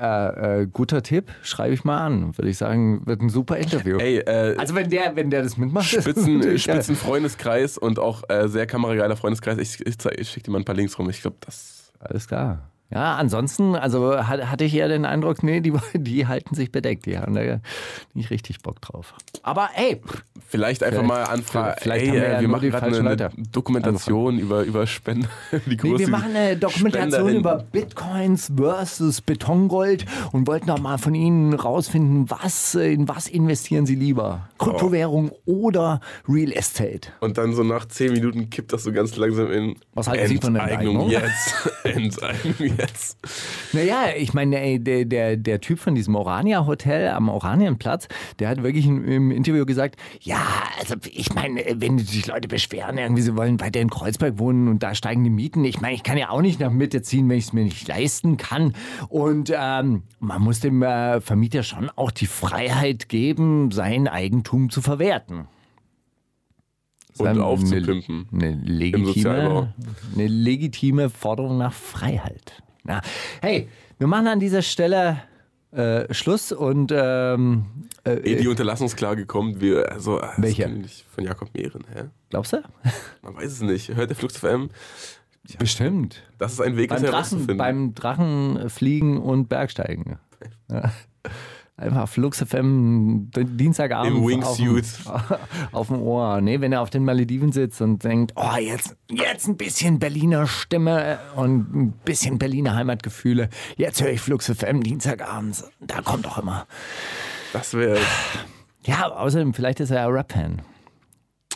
äh, äh, guter Tipp, schreibe ich mal an. Würde ich sagen, wird ein super Interview. Ey, äh, Also wenn der, wenn der das mitmacht, ist das [LAUGHS] Spitzen. [LAUGHS] Spitzen Freundeskreis und auch äh, sehr kamerageiler Freundeskreis. Ich, ich, ich schicke dir mal ein paar Links rum. Ich glaube, das. Alles klar. Ja, ansonsten, also hat, hatte ich eher den Eindruck, nee, die, [LAUGHS] die halten sich bedeckt. Die haben da nicht richtig Bock drauf. Aber ey, Vielleicht einfach Vielleicht- mal anfragen. vielleicht Ey, haben wir ja wir machen gerade eine, eine Dokumentation über, über Spender. [LAUGHS] Die Nee, wir machen eine Dokumentation Spenderin. über Bitcoins versus Betongold und wollten auch mal von Ihnen rausfinden, was, äh, in was investieren Sie lieber? Kryptowährung oder Real Estate? Und dann so nach zehn Minuten kippt das so ganz langsam in. Was halten Sie von der Enteignung? jetzt. [LAUGHS] Enteignung jetzt. Naja, ich meine, ey, der, der, der Typ von diesem Orania Hotel am Oranienplatz, der hat wirklich im, im Interview gesagt, ja, also ich meine, wenn sich Leute beschweren, irgendwie sie wollen weiter in Kreuzberg wohnen und da steigen die Mieten. Ich meine, ich kann ja auch nicht nach Mitte ziehen, wenn ich es mir nicht leisten kann. Und ähm, man muss dem äh, Vermieter schon auch die Freiheit geben, sein Eigentum zu verwerten. Und aufzupimpen. Eine, eine, legitime, eine legitime Forderung nach Freiheit. Na, hey, wir machen an dieser Stelle äh, Schluss und ähm, äh, Ey, die Unterlassungsklage kommt. Wir, also, das Welche? Von Jakob Mehren, hä? glaubst du? [LAUGHS] Man weiß es nicht. Hört der Flux FM? Bestimmt. Das ist ein Weg, Beim das Drachen, beim Drachenfliegen und Bergsteigen. [LAUGHS] Ja. Einfach Flux FM Dienstagabend Im Wingsuit. Auf, dem- [LAUGHS] auf dem Ohr. Nee, wenn er auf den Malediven sitzt und denkt, oh, jetzt, jetzt ein bisschen Berliner Stimme und ein bisschen Berliner Heimatgefühle. Jetzt höre ich Flux FM Dienstagabends. Da kommt doch immer. Das wäre. [SIGHS] Ja, außerdem, vielleicht ist er ja Rap-Fan.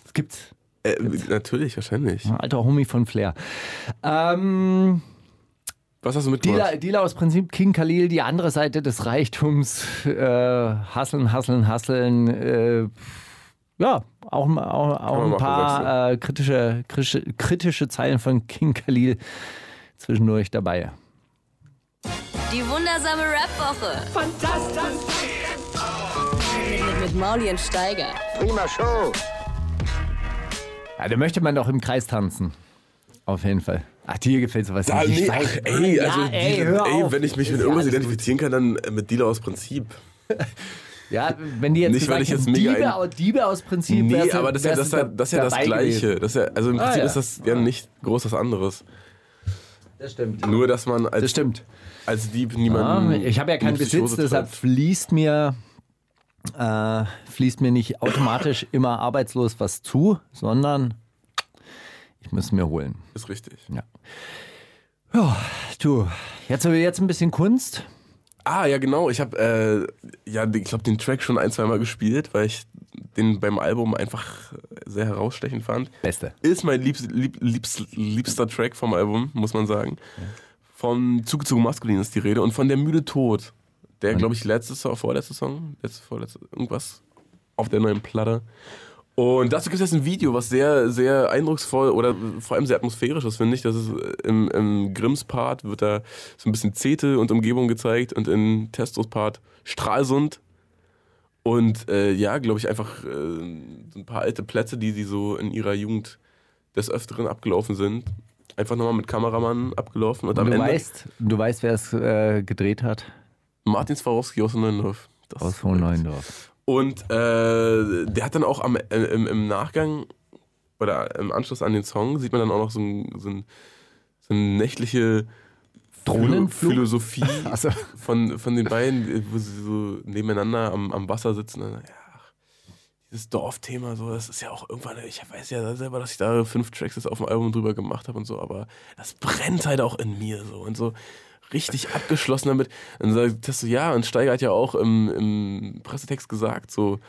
Das gibt's. Äh, natürlich, wahrscheinlich. Ein alter Homie von Flair. Ähm, Was hast du mitgemacht? Dealer, Dealer aus Prinzip King Khalil, die andere Seite des Reichtums. Äh, hasseln, hasseln, hasseln. Äh, ja, auch, auch, auch ein paar äh, kritische, kritische, kritische Zeilen von King Khalil zwischendurch dabei. Die wundersame Rap-Woche. Fantastisch. Mit, mit, mit Mauli und Steiger. Prima Show. Ja, da möchte man doch im Kreis tanzen. Auf jeden Fall. Ach, dir gefällt sowas Da, nicht. Ich nee, ach, ey, Ja, also ey, hör ey, wenn ich mich mit irgendwas identifizieren kann, dann mit Dealer aus Prinzip. Ja, wenn die jetzt Nicht, weil gesagt ich jetzt mega Diebe, Diebe aus Prinzip Nee, wärst aber das ist ja wärst das, ja- das, ist ja das Gleiche. Das ist ja, also im Ah, Prinzip ja. ist das ja nicht groß was anderes. Das stimmt. Nur, dass man als, Das stimmt. als Dieb niemanden. ich habe ja in keinen die Besitz, deshalb fließt mir, äh, fließt mir nicht automatisch immer arbeitslos was zu, sondern ich muss mir holen. Ist richtig. Ja, du, jetzt, jetzt ein bisschen Kunst. Ah, ja, genau. Ich habe, äh, ja, ich glaube, den Track schon ein, zwei Mal gespielt, weil ich den beim Album einfach sehr herausstechend fand. Beste. Ist mein liebst, lieb, liebst, liebster Track vom Album, muss man sagen. Von Zugezogen Maskulin ist die Rede und von Der müde Tod. Der, glaube ich, letzte Song, vorletzte Song, letzte, vorletzte, irgendwas auf der neuen Platte. Und dazu gibt es jetzt ein Video, was sehr, sehr eindrucksvoll oder vor allem sehr atmosphärisch ist, finde ich. Das ist äh, im, im Grimms Part wird da so ein bisschen Zete und Umgebung gezeigt und in Testos Part Stralsund. Und äh, ja, glaube ich, einfach äh, so ein paar alte Plätze, die sie so in ihrer Jugend des Öfteren abgelaufen sind. Einfach nochmal mit Kameramann abgelaufen. Und am du Ende weißt, du weißt, wer es äh, gedreht hat? Martin Swarovski aus Neuendorf. Das Aus korrekt. Neuendorf. Und äh, der hat dann auch am, äh, im, im Nachgang oder im Anschluss an den Song sieht man dann auch noch so, ein, so, ein, so eine nächtliche Philo Drohnenflug? Philosophie [LAUGHS] Also, von, von den beiden, wo sie so nebeneinander am, am Wasser sitzen. Und, ja, dieses Dorfthema, so, das ist ja auch irgendwann, ich weiß ja selber, dass ich da fünf Tracks jetzt auf dem Album drüber gemacht habe und so, aber das brennt halt auch in mir so und so richtig abgeschlossen damit. Dann sagt Testo, ja, und Steiger hat ja auch im, im Pressetext gesagt, so,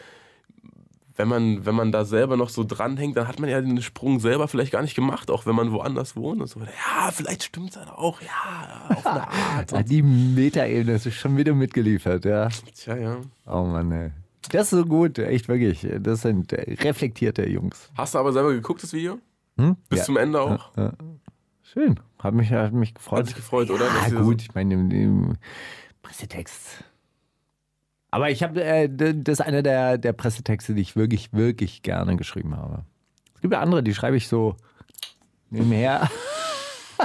wenn man, wenn man da selber noch so dranhängt, dann hat man ja den Sprung selber vielleicht gar nicht gemacht, auch wenn man woanders wohnt und so. Ja, vielleicht stimmt es dann auch, ja, auf eine [LAUGHS] Art. Ah, die Metaebene ist schon wieder mitgeliefert, ja. Tja, ja. Oh Mann, ey. Das ist so gut, echt wirklich. Das sind äh, reflektierte Jungs. Hast du aber selber geguckt, das Video? Hm? Bis ja. zum Ende auch? Schön. Hat mich, hat mich gefreut. Hat sich gefreut, oder? Ja, gut, ich meine, im, im Pressetext. Aber ich habe, äh, das ist einer der, der Pressetexte, die ich wirklich, wirklich gerne geschrieben habe. Es gibt ja andere, die schreibe ich so nebenher.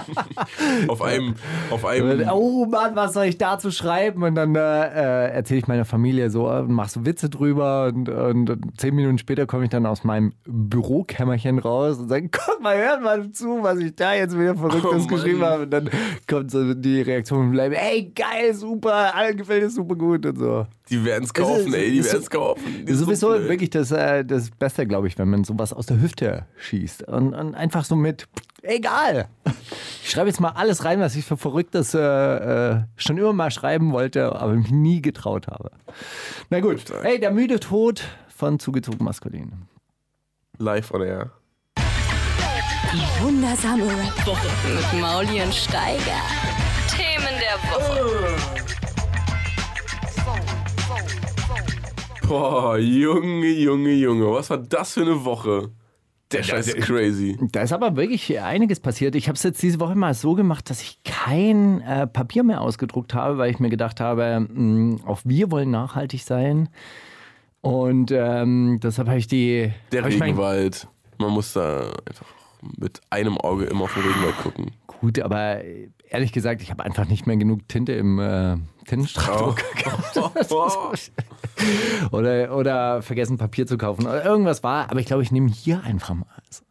[LAUGHS] Auf einem, auf einem. Oh Mann, was soll ich dazu schreiben? Und dann äh, äh, erzähle ich meiner Familie so, äh, mach so Witze drüber und, und, und zehn Minuten später komme ich dann aus meinem Bürokämmerchen raus und sage, guck mal, hört mal zu, was ich da jetzt wieder Verrücktes Oh geschrieben habe. Und dann kommt so die Reaktion bleiben, ey, geil, super, allen gefällt es super gut und so. Die werden es kaufen, ist- ey, die werden es kaufen. Die Das ist sind sowieso wirklich das, äh, das Beste, glaube ich, wenn man sowas aus der Hüfte schießt. Und, und einfach so mit, egal. Ich schreibe jetzt mal alles rein, was ich für Verrücktes äh, äh, schon immer mal schreiben wollte, aber mich nie getraut habe. Na gut. Hey, der müde Tod von zugezogen maskulin. Live on air. Die wundersame Rap-Woche mit Mauli und Steiger. Themen der Woche. Boah, Junge, Junge, Junge, was war das für eine Woche? Der Scheiß ist crazy. Da ist aber wirklich einiges passiert. Ich habe es jetzt diese Woche mal so gemacht, dass ich kein äh, Papier mehr ausgedruckt habe, weil ich mir gedacht habe, mh, auch wir wollen nachhaltig sein. Und ähm, deshalb habe ich die. Der Regenwald. Man muss da einfach mit einem Auge immer auf den Regenwald gucken. Gut, aber ehrlich gesagt, ich habe einfach nicht mehr genug Tinte im äh, Tintenstrahldrucker gehabt. [LAUGHS] oder, oder vergessen Papier zu kaufen. Oder irgendwas war, aber ich glaube, ich nehme hier einfach mal. eins.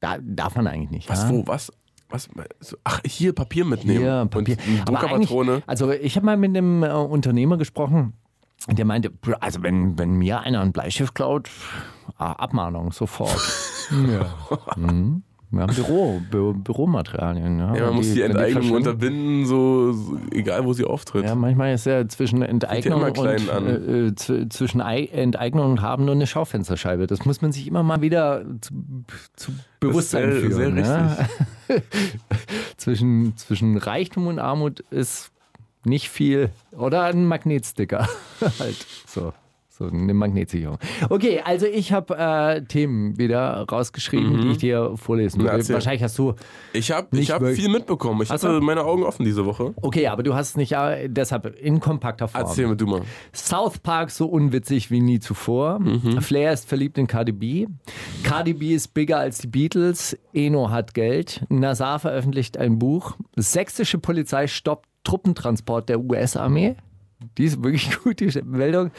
Da darf man eigentlich nicht. Was, ja? wo, was? was ach, hier Papier mitnehmen. Hier, Papier. Und Druckerpatrone. Also ich habe mal mit einem äh, Unternehmer gesprochen, der meinte, also wenn, wenn mir einer ein Bleistift klaut, ah, Abmahnung sofort. [LAUGHS] ja. Mhm. Haben Büro, Bü Büromaterialien. Ja, Ja, man muss die Enteignung unterbinden, so, so egal wo sie auftritt. Ja, manchmal ist ja zwischen Enteignung und äh, äh, zw- zwischen Ei- Enteignung und haben nur eine Schaufensterscheibe. Das muss man sich immer mal wieder zu, zu Bewusstsein sehr- führen. sehr ja. [LAUGHS] zwischen, zwischen Reichtum und Armut ist nicht viel. Oder ein Magnetsticker. [LAUGHS] halt so. So eine Magnetsicherung. Okay, also ich habe äh, Themen wieder rausgeschrieben, die ich dir vorlesen Mhm. Will. erzähl. Wahrscheinlich hast du Ich habe ich hab viel mitbekommen. Ich Hast hatte du? meine Augen offen diese Woche. Okay, aber du hast es nicht äh, deshalb in kompakter Form. Erzähl mir du mal. South Park so unwitzig wie nie zuvor. Flair ist verliebt in Cardi B. Cardi B ist bigger als die Beatles. Eno hat Geld. Nazar veröffentlicht ein Buch. Sächsische Polizei stoppt Truppentransport der US-Armee. Die ist wirklich [LAUGHS] gut, die Meldung.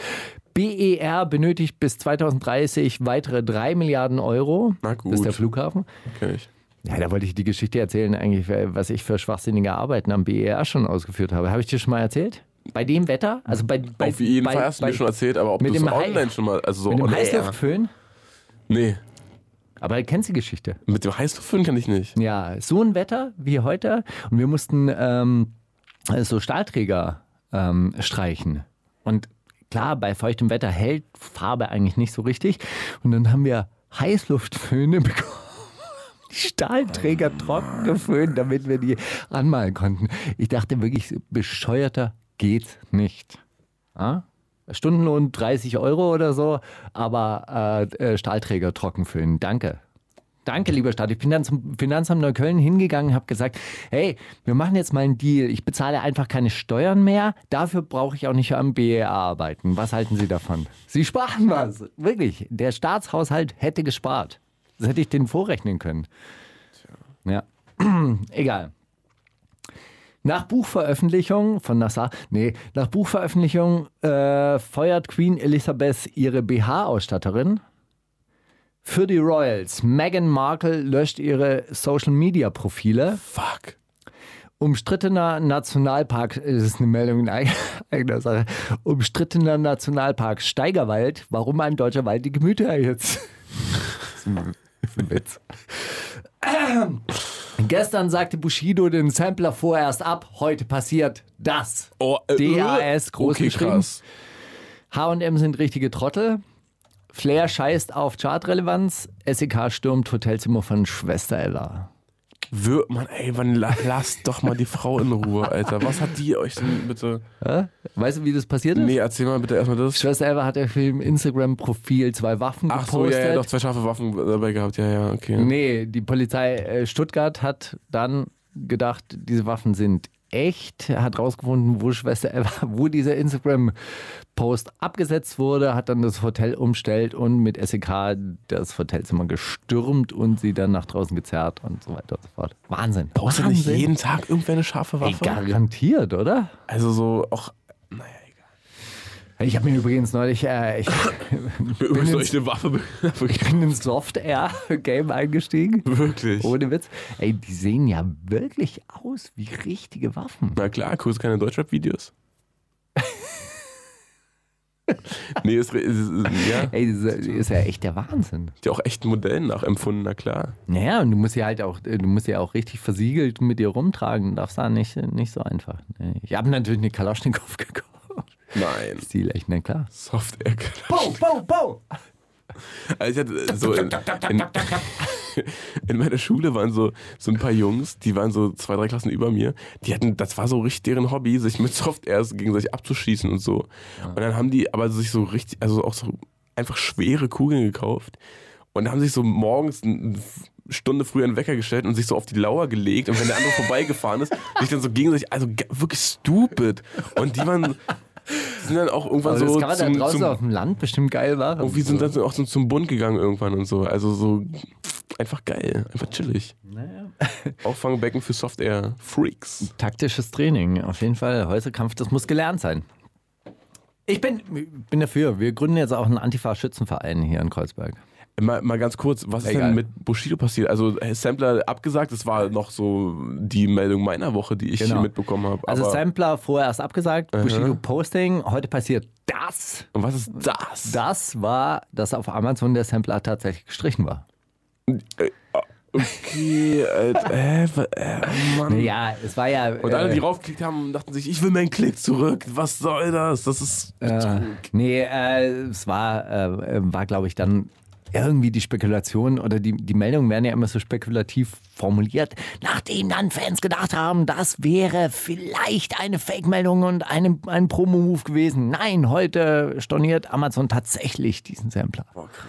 BER benötigt bis 2030 weitere 3 Milliarden Euro. Na Das ist der gut. Flughafen. Ich. Ja, da wollte ich die Geschichte erzählen, eigentlich, was ich für schwachsinnige Arbeiten am BER schon ausgeführt habe. Habe ich dir schon mal erzählt? Bei dem Wetter? Also bei, bei Auf jeden bei, Fall hast du mir schon erzählt, aber ob mit du es online schon mal, also so Mit dem. Heißluftföhn? Nee, Aber du kennst die Geschichte. mit dem Heißluftföhn kann ich nicht. Ja, so ein Wetter wie heute. Und wir mussten ähm, so Stahlträger ähm, streichen. Und klar, bei feuchtem Wetter hält Farbe eigentlich nicht so richtig. Und dann haben wir Heißluftföhne [LAUGHS] bekommen. Stahlträger trocken geföhnt, damit wir die anmalen konnten. Ich dachte wirklich, bescheuerter geht's nicht. Ja? Stundenlohn 30 Euro oder so, aber äh, äh, Stahlträger trocken föhnen. Danke. Danke, lieber Staat. Ich bin dann zum Finanzamt Neukölln hingegangen und habe gesagt, hey, wir machen jetzt mal einen Deal. Ich bezahle einfach keine Steuern mehr. Dafür brauche ich auch nicht am BER arbeiten. Was halten Sie davon? Sie sparen was. Wirklich. Der Staatshaushalt hätte gespart. Das hätte ich denen vorrechnen können. Ja. [CLEARS THROAT] Egal. Nach Buchveröffentlichung von Nassar, nee, nach Buchveröffentlichung äh, feuert Queen Elizabeth ihre BH-Ausstatterin. Für die Royals. Meghan Markle löscht ihre Social-Media-Profile. Fuck. Umstrittener Nationalpark, das ist eine Meldung in eig- [LAUGHS] eigener Sache. Umstrittener Nationalpark Steigerwald. Warum ein deutscher Wald die Gemüter erhitzt? Das [LAUGHS] ist ein- Witz. [CLEARS THROAT] Gestern sagte Bushido den Sampler vorerst ab. Heute passiert das. Oh, äh, DAS groß okay, geschrieben. H&M sind richtige Trottel. Flair scheißt auf Chartrelevanz. SEK stürmt Hotelzimmer von Schwester Ella. Wir, Mann, ey, wann la, lasst doch mal die Frau in Ruhe, Alter. Was hat die euch denn bitte? Ja? Weißt du, wie das passiert ist? Nee, erzähl mal bitte erstmal das. Schwester Eva hat ja für im Instagram-Profil zwei Waffen Ach so, gepostet. ja, ja, doch zwei scharfe Waffen dabei gehabt. Ja, ja, okay. Nee, die Polizei äh, Stuttgart hat dann gedacht, diese Waffen sind echt, hat rausgefunden, wo Schwester Eva, [LAUGHS] wo dieser Instagram-Post abgesetzt wurde, hat dann das Hotel umstellt und mit SEK das Hotelzimmer gestürmt und sie dann nach draußen gezerrt und so weiter und so fort. Wahnsinn. Postet nicht Wahnsinn. jeden Tag irgendwer eine scharfe Ey, Waffe? garantiert, oder? also so auch, naja. Ich habe mir übrigens neulich, äh, ich [COUGHS] Übrigens ins- eine Waffe [LAUGHS] bin ins Soft-Air-Game eingestiegen. Wirklich? Ohne Witz. Ey, die sehen ja wirklich aus wie richtige Waffen. Na klar, guckst du keine Deutschrap-Videos? [LAUGHS] nee, ist, ist, ist ja, Ey, das ist ja echt der Wahnsinn. die auch echten Modellen nachempfunden, na klar. Naja, und du musst ja halt auch, du musst ja auch richtig versiegelt mit dir rumtragen. Darfst da nicht, nicht so einfach. Ich habe natürlich eine Kalaschnikow gekauft. Nein. Stil echt, na klar. Soft Air Bau, bau, bau! Also ich hatte so in, in, in meiner Schule waren so, so ein paar Jungs, die waren so zwei, drei Klassen über mir. Die hatten, das war so richtig deren Hobby, sich mit Soft Airs gegenseitig abzuschießen und so. Und dann haben die aber sich so richtig, also auch so einfach schwere Kugeln gekauft und haben sich so morgens eine Stunde früher einen Wecker gestellt und sich so auf die Lauer gelegt und wenn der andere vorbeigefahren ist, sich dann so gegenseitig, also wirklich stupid. Und die waren, die sind dann auch irgendwann Aber das so kann man da zum, draußen zum auf dem Land bestimmt geil machen. irgendwie sind dann auch so zum Bund gegangen irgendwann und so. Also so einfach geil, einfach chillig. [LAUGHS] Auffangbecken für Soft Air Freaks. Taktisches Training, auf jeden Fall. Häuserkampf, das muss gelernt sein. Ich bin, bin dafür. Wir gründen jetzt auch einen Antifa-Schützenverein hier in Kreuzberg. Mal, mal ganz kurz, was ist Egal. denn mit Bushido passiert? Also äh, Sampler abgesagt, das war noch so die Meldung meiner Woche, die ich Genau. hier mitbekommen habe. Also Sampler vorher erst abgesagt, Bushido Posting. Heute passiert das. Und was ist das? Das war, dass auf Amazon der Sampler tatsächlich gestrichen war. Okay, Alter, äh, wa- äh, oh Mann. Ja, es war ja. Und alle, die äh, raufgeklickt haben, dachten sich, ich will meinen Klick zurück. Was soll das? Das ist äh, nee, äh, es war, äh, äh, war glaube ich, dann irgendwie die Spekulation oder die, die Meldungen werden ja immer so spekulativ formuliert, nachdem dann Fans gedacht haben, das wäre vielleicht eine Fake-Meldung und eine, ein Promo-Move gewesen. Nein, heute storniert Amazon tatsächlich diesen Sampler. Boah, krass.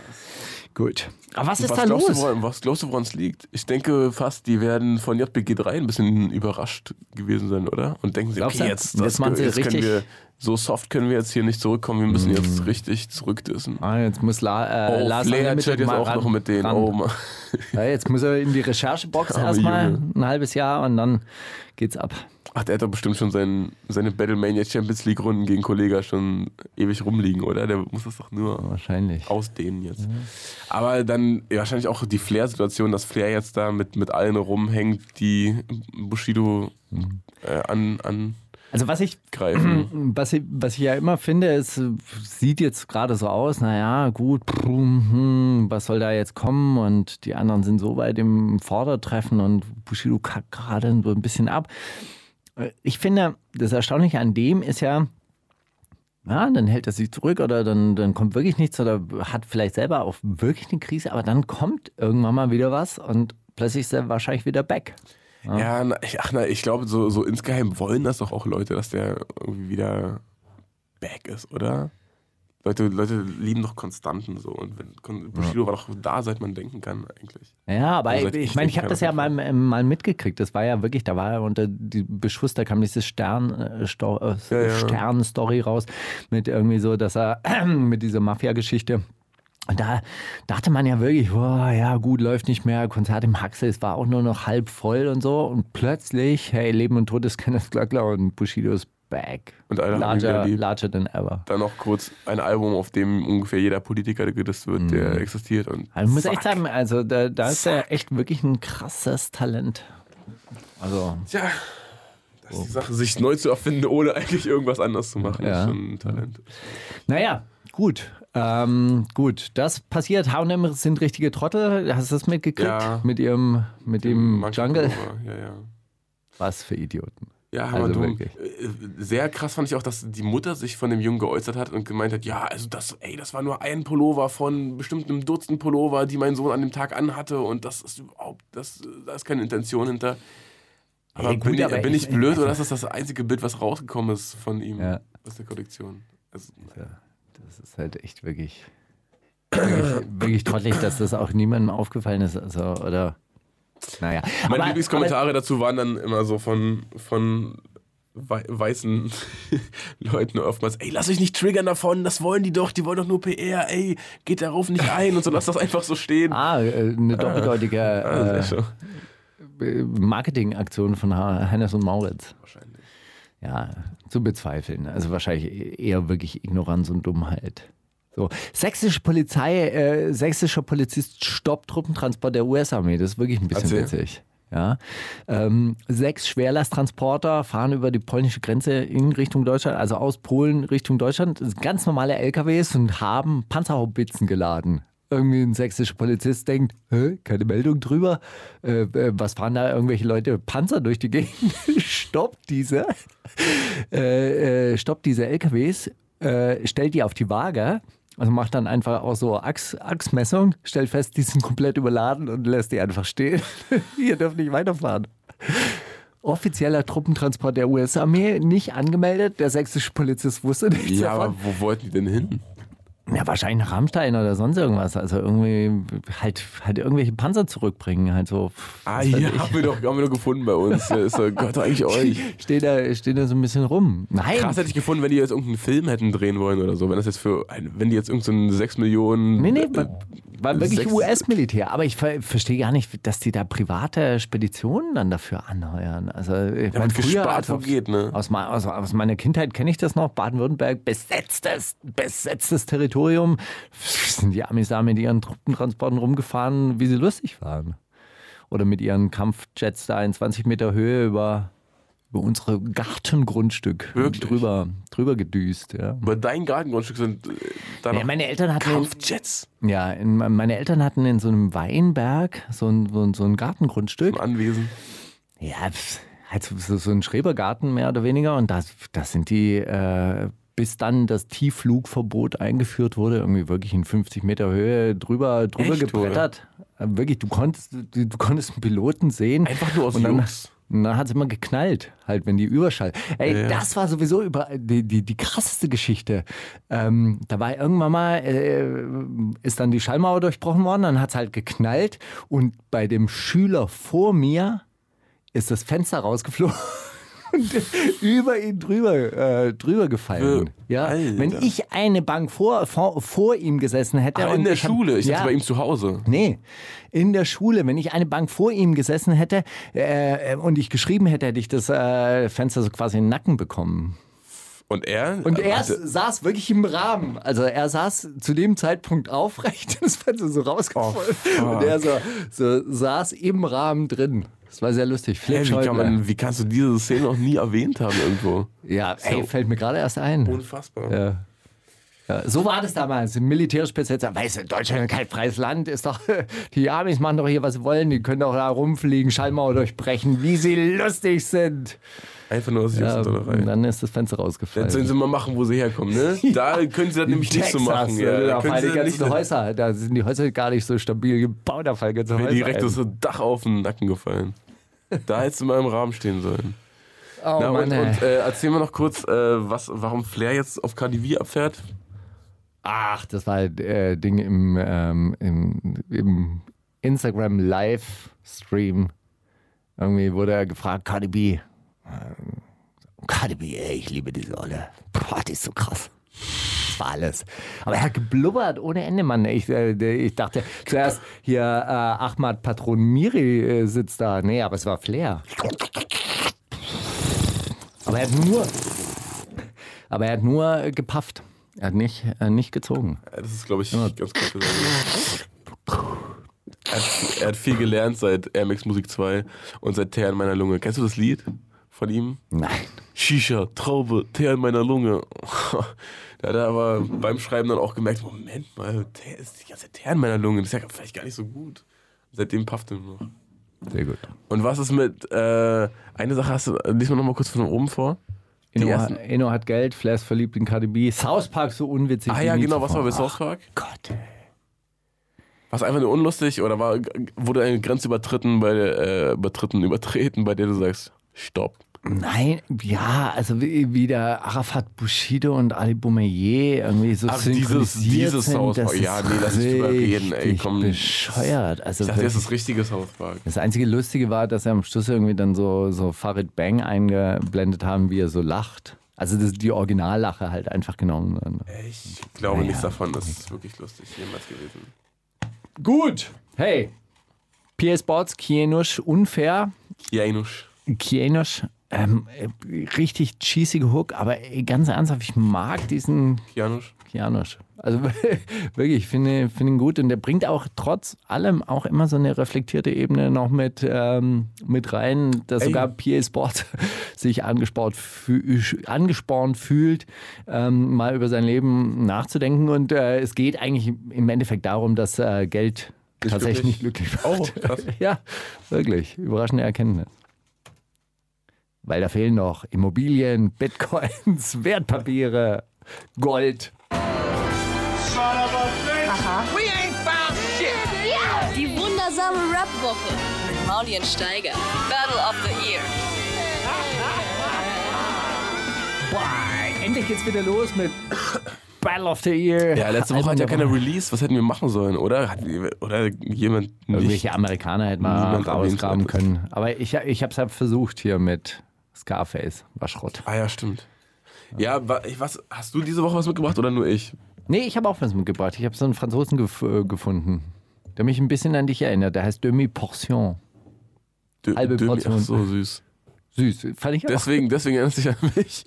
Gut. Aber was ist was da los? Du, woran- was glaubst du, woran es liegt? Ich denke fast, die werden von JBG 3 ein bisschen überrascht gewesen sein, oder? Und denken sie, okay, jetzt, Jetzt das, machen sie jetzt können richtig- wir, so soft können wir jetzt hier nicht zurückkommen, wir müssen jetzt richtig zurückdissen. Ah, jetzt muss La, äh, Oh, Lars Flair chillt jetzt auch ran- noch mit denen. Oh. [LAUGHS] Ja, jetzt muss er in die Recherchebox erstmal ein halbes Jahr und dann geht's ab. Ach, der hat doch bestimmt schon sein, seine Battlemania Champions League Runden gegen Kollega schon ewig rumliegen, oder? Der muss das doch nur Wahrscheinlich. ausdehnen jetzt. Aber dann ja, wahrscheinlich auch die Flair-Situation, dass Flair jetzt da mit, mit allen rumhängt, die Bushido äh, an, Also was ich, angreifen. [CLEARS THROAT] was ich, was ich ja immer finde, es sieht jetzt gerade so aus, naja, gut, hm, was soll da jetzt kommen? Und die anderen sind so weit im Vordertreffen und Bushido kackt gerade so ein bisschen ab. Ich finde, das Erstaunliche an dem ist ja, ja, dann hält er sich zurück oder dann, dann kommt wirklich nichts oder hat vielleicht selber auch wirklich eine Krise, aber dann kommt irgendwann mal wieder was und plötzlich ist er wahrscheinlich wieder back. Ja, na, ich, ach, na, ich glaube, so, so insgeheim wollen das doch auch Leute, dass der irgendwie wieder back ist, oder? Leute, Leute lieben doch Konstanten so. Und wenn, Bushido war doch da, seit man denken kann, eigentlich. Ja, aber Also ich, ich ich meine, ich habe das ja mal, mal mitgekriegt. Das war ja wirklich, da war ja unter die Beschuss, da kam diese Stern, äh, Sto äh, Ja, ja. Stern-Story raus mit irgendwie so, dass er [CLEARS THROAT] mit dieser Mafia-Geschichte. Und da dachte man ja wirklich, boah, ja gut, läuft nicht mehr, Konzert im Haxel, es war auch nur noch halb voll und so. Und plötzlich, hey, Leben und Tod ist Kenneth Glöckler und Bushido ist back. Und alle larger, lieb. larger than ever. Dann noch kurz ein Album, auf dem ungefähr jeder Politiker gedisst wird, der existiert. Und Also ich muss echt sagen, also da, da ist er echt wirklich ein krasses Talent. Also, Tja, das ist die Sache, sich neu zu erfinden, ohne eigentlich irgendwas anderes zu machen. Ja. ist schon ein Talent. Naja, gut. Ähm, gut, das passiert. H&M sind richtige Trottel. Hast du das mitgekriegt? Ja. Mit ihrem, mit dem Jungle? Ja, ja. Was für Idioten. Ja, Also hammerdumm. wirklich. Äh, Sehr krass fand ich auch, dass die Mutter sich von dem Jungen geäußert hat und gemeint hat, ja, also das, ey, das war nur ein Pullover von bestimmt einem Dutzend Pullover, die mein Sohn an dem Tag anhatte und das ist überhaupt, das, da ist keine Intention hinter. Aber, Ey, gut, bin, ich, aber bin ich- ich blöd [LAUGHS] oder ist das das einzige Bild, was rausgekommen ist von ihm Ja. aus der Kollektion? Also, Das ist halt echt wirklich, wirklich, wirklich trottelig, dass das auch niemandem aufgefallen ist. Also, oder, naja. Meine Aber- Lieblingskommentare dazu waren dann immer so von, von wei- weißen [LAUGHS] Leuten oftmals, ey, lass euch nicht triggern davon, das wollen die doch, die wollen doch nur PR, ey, geht darauf nicht ein und so, lass das einfach so stehen. Ah, äh, eine doppeldeutige Ah, äh, schön. Marketingaktion von Ha- Hennes und Mauritz. Wahrscheinlich. Ja, zu bezweifeln. Also wahrscheinlich eher wirklich Ignoranz und Dummheit. So, sächsische Polizei, äh, sächsischer Polizist stoppt Truppentransport der US-Armee. Das ist wirklich ein bisschen Erzähl. witzig. Ja. Ähm, sechs Schwerlasttransporter fahren über die polnische Grenze in Richtung Deutschland, also aus Polen Richtung Deutschland. Das sind ganz normale LKWs und haben Panzerhaubitzen geladen. Irgendwie ein sächsischer Polizist denkt, Hä, keine Meldung drüber. Äh, äh, was fahren da irgendwelche Leute Panzer durch die Gegend? [LAUGHS] Stoppt diese, äh, äh, stoppt diese LKWs, äh, stellt die auf die Waage. Also macht dann einfach auch so Achs, Achsmessung, stellt fest, die sind komplett überladen und lässt die einfach stehen. [LAUGHS] Ihr dürft nicht weiterfahren. Offizieller Truppentransport der US-Armee, nicht angemeldet. Der sächsische Polizist wusste nichts Ja, davon. aber wo wollten die denn hin? Ja, wahrscheinlich nach Rammstein oder sonst irgendwas. Also irgendwie halt, halt irgendwelche Panzer zurückbringen. Halt so. Ah, ja, haben wir, doch, haben wir doch gefunden bei uns. Doch, [LAUGHS] gehört doch eigentlich euch. Steht da, steht da so ein bisschen rum. Nein. Krass hätte ich gefunden, wenn die jetzt irgendeinen Film hätten drehen wollen oder so. Wenn das jetzt für, wenn die jetzt irgendeinen so 6 Millionen. Nee, nee, äh, war, wirklich US-Militär. Aber ich ver verstehe gar nicht, dass die da private Speditionen dann dafür anheuern. Also, ich Ja, mein, wird gespart, also geht, ne? Aus, aus, aus meiner Kindheit kenne ich das noch. Baden-Württemberg, besetztes, besetztes Territorium. Sind die Amis da mit ihren Truppentransporten rumgefahren, wie sie lustig waren. Oder mit ihren Kampfjets da in 20 Meter Höhe über, über unsere Gartengrundstück Wirklich? drüber, drüber gedüst. Ja. Über dein Gartengrundstück sind äh, da Ja, meine Eltern hatten Kampfjets ja, in, meine Eltern hatten in so einem Weinberg so ein, so ein, so ein Gartengrundstück. im Anwesen. Ja, halt so, so ein Schrebergarten mehr oder weniger. Und das, das sind die, äh, bis dann das Tiefflugverbot eingeführt wurde, irgendwie wirklich in 50 Meter Höhe drüber, drüber Echt, gebrettert. Äh, Wirklich, du konntest, du, du konntest einen Piloten sehen. Einfach nur aus und dann, Jux. Und dann hat es immer geknallt, halt, wenn die Überschall. Ey, Ja, ja. das war sowieso über, die, die, die krasseste Geschichte. Ähm, da war irgendwann mal, äh, ist dann die Schallmauer durchbrochen worden, dann hat es halt geknallt und bei dem Schüler vor mir ist das Fenster rausgeflogen. Und über ihn drüber, äh, drüber gefallen. Ja, Alter. wenn ich eine Bank vor, vor, vor ihm gesessen hätte. Ah, in der ich hab- Schule. Ich ja, dachte bei ihm zu Hause. Nee, in der Schule, wenn ich eine Bank vor ihm gesessen hätte äh, und ich geschrieben hätte, hätte ich das äh, Fenster so quasi in den Nacken bekommen. Und er? Und er hatte- saß wirklich im Rahmen. Also er saß zu dem Zeitpunkt aufrecht, [LAUGHS] das Fenster so rausgefallen. Oh, und er so, so saß im Rahmen drin. Das war sehr lustig. Flip wie, kann man, wie kannst du diese Szene noch nie erwähnt haben irgendwo? Ja, ey, fällt mir gerade erst ein. Unfassbar. Ja. Ja, so war das damals, militärisch besetzt. Weißt du, Deutschland ist kein freies Land, ist doch, [LAUGHS] die Amis machen doch hier, was sie wollen, die können doch da rumfliegen, Schallmauer durchbrechen, wie sie lustig sind. Einfach nur aus Ja, Juxendollerei. dann ist das Fenster rausgefallen. Dann sollen sie mal machen, wo sie herkommen, ne? [LAUGHS] Da können sie das nämlich nicht so machen. Ja. Da eine sie ganzen nicht, Häuser, da sind die Häuser gar nicht so stabil gebaut, da fallen ganze Häuser direkt ein. das Dach auf den Nacken gefallen. Da hättest du mal im Rahmen stehen sollen. Oh Na, Mann, und und äh, erzähl mal noch kurz, äh, was, warum Flair jetzt auf KDV abfährt. Ach, das war äh, Ding im, ähm, im, im Instagram Livestream. Irgendwie wurde er gefragt, Cardi B. Ähm, Cardi B, ey, ich liebe diese Olle. Boah, die ist so krass. Das war alles. Aber er hat geblubbert ohne Ende, Mann. Ich, äh, ich dachte zuerst hier äh, Ahmad Patron Miri äh, sitzt da. Nee, aber es war Flair. Aber er hat nur, aber er hat nur gepafft. Er hat nicht, äh, nicht gezogen. Ja, Das ist, glaube ich, ganz gut gesagt. Er hat, er hat viel gelernt seit Air Max Musik 2 und seit Teer in meiner Lunge. Kennst du das Lied von ihm? Nein. Shisha, Traube, Teer in meiner Lunge. [LAUGHS] Da hat er aber beim Schreiben dann auch gemerkt, Moment mal, Teer ist die ganze Teer in meiner Lunge. Das ist ja vielleicht gar nicht so gut. Seitdem pafft er nur noch. Sehr gut. Und was ist mit, äh, eine Sache hast du, lies mal nochmal kurz von oben vor. Eno, ersten- Eno hat Geld, Flair ist verliebt in KDB. South Park so unwitzig. Ah ja, genau, was war bei zuvor. South Park? Ach Gott. War es einfach nur unlustig oder war, wurde eine Grenze übertreten, bei, äh, übertreten, [LAUGHS] übertreten, bei der du sagst, stopp. Nein, ja, also wie, wie der Arafat Bushido und Ali Boumaier irgendwie so Ach, dieses- dieses sind, South das Park. Ja, ist nee, lass nicht drüber reden, ey, komm. bescheuert. Also Ich dachte, das ist das richtige South Park. Das einzige Lustige war, dass sie am Schluss irgendwie dann so, so Farid Bang eingeblendet haben, wie er so lacht. Also das, die Originallache halt einfach genommen. Ich glaube Naja, nichts davon, das ist wirklich lustig jemals gewesen. Gut. Hey. PA Sports, Kienusch, unfair. Janusz. Kienusch, ähm, äh, richtig cheesige Hook, aber ganz ernsthaft, ich mag diesen Janusz. Janusz. Also [LAUGHS] wirklich, ich finde, finde ihn gut und der bringt auch trotz allem auch immer so eine reflektierte Ebene noch mit, ähm, mit rein, dass Ey. sogar PA Sport [LAUGHS] sich angespornt, angespornt fühlt, ähm, mal über sein Leben nachzudenken und äh, es geht eigentlich im Endeffekt darum, dass äh, Geld tatsächlich nicht glücklich? glücklich macht. Oh, krass. [LAUGHS] Ja, wirklich. Überraschende Erkenntnis. Weil da fehlen noch Immobilien, [LAUGHS] Bitcoins, Wertpapiere, Gold. Die wundersame Rap-Woche mit Maulien Steiger. Battle of the Year. Boah, endlich geht's wieder los mit [COUGHS] Battle of the Year. Ja, letzte Woche Album hat ja keiner. Release. Was hätten wir machen sollen, oder? Hat, oder jemand nicht? Irgendwelche Amerikaner hätten wir Niemand rausgraben können. Aber ich, ich hab's halt versucht hier mit Scarface. War Schrott. Ah ja, stimmt. Ja, wa- ich- was, hast du diese Woche was mitgebracht oder nur ich? Nee, ich habe auch was mitgebracht. Ich habe so einen Franzosen gef äh, gefunden, der mich ein bisschen an dich erinnert. Der heißt Demi Portion. Dö- Halbe Dömi- Portion. Ach so süß. Süß, fand ich auch. Deswegen, deswegen erinnerst du dich an mich.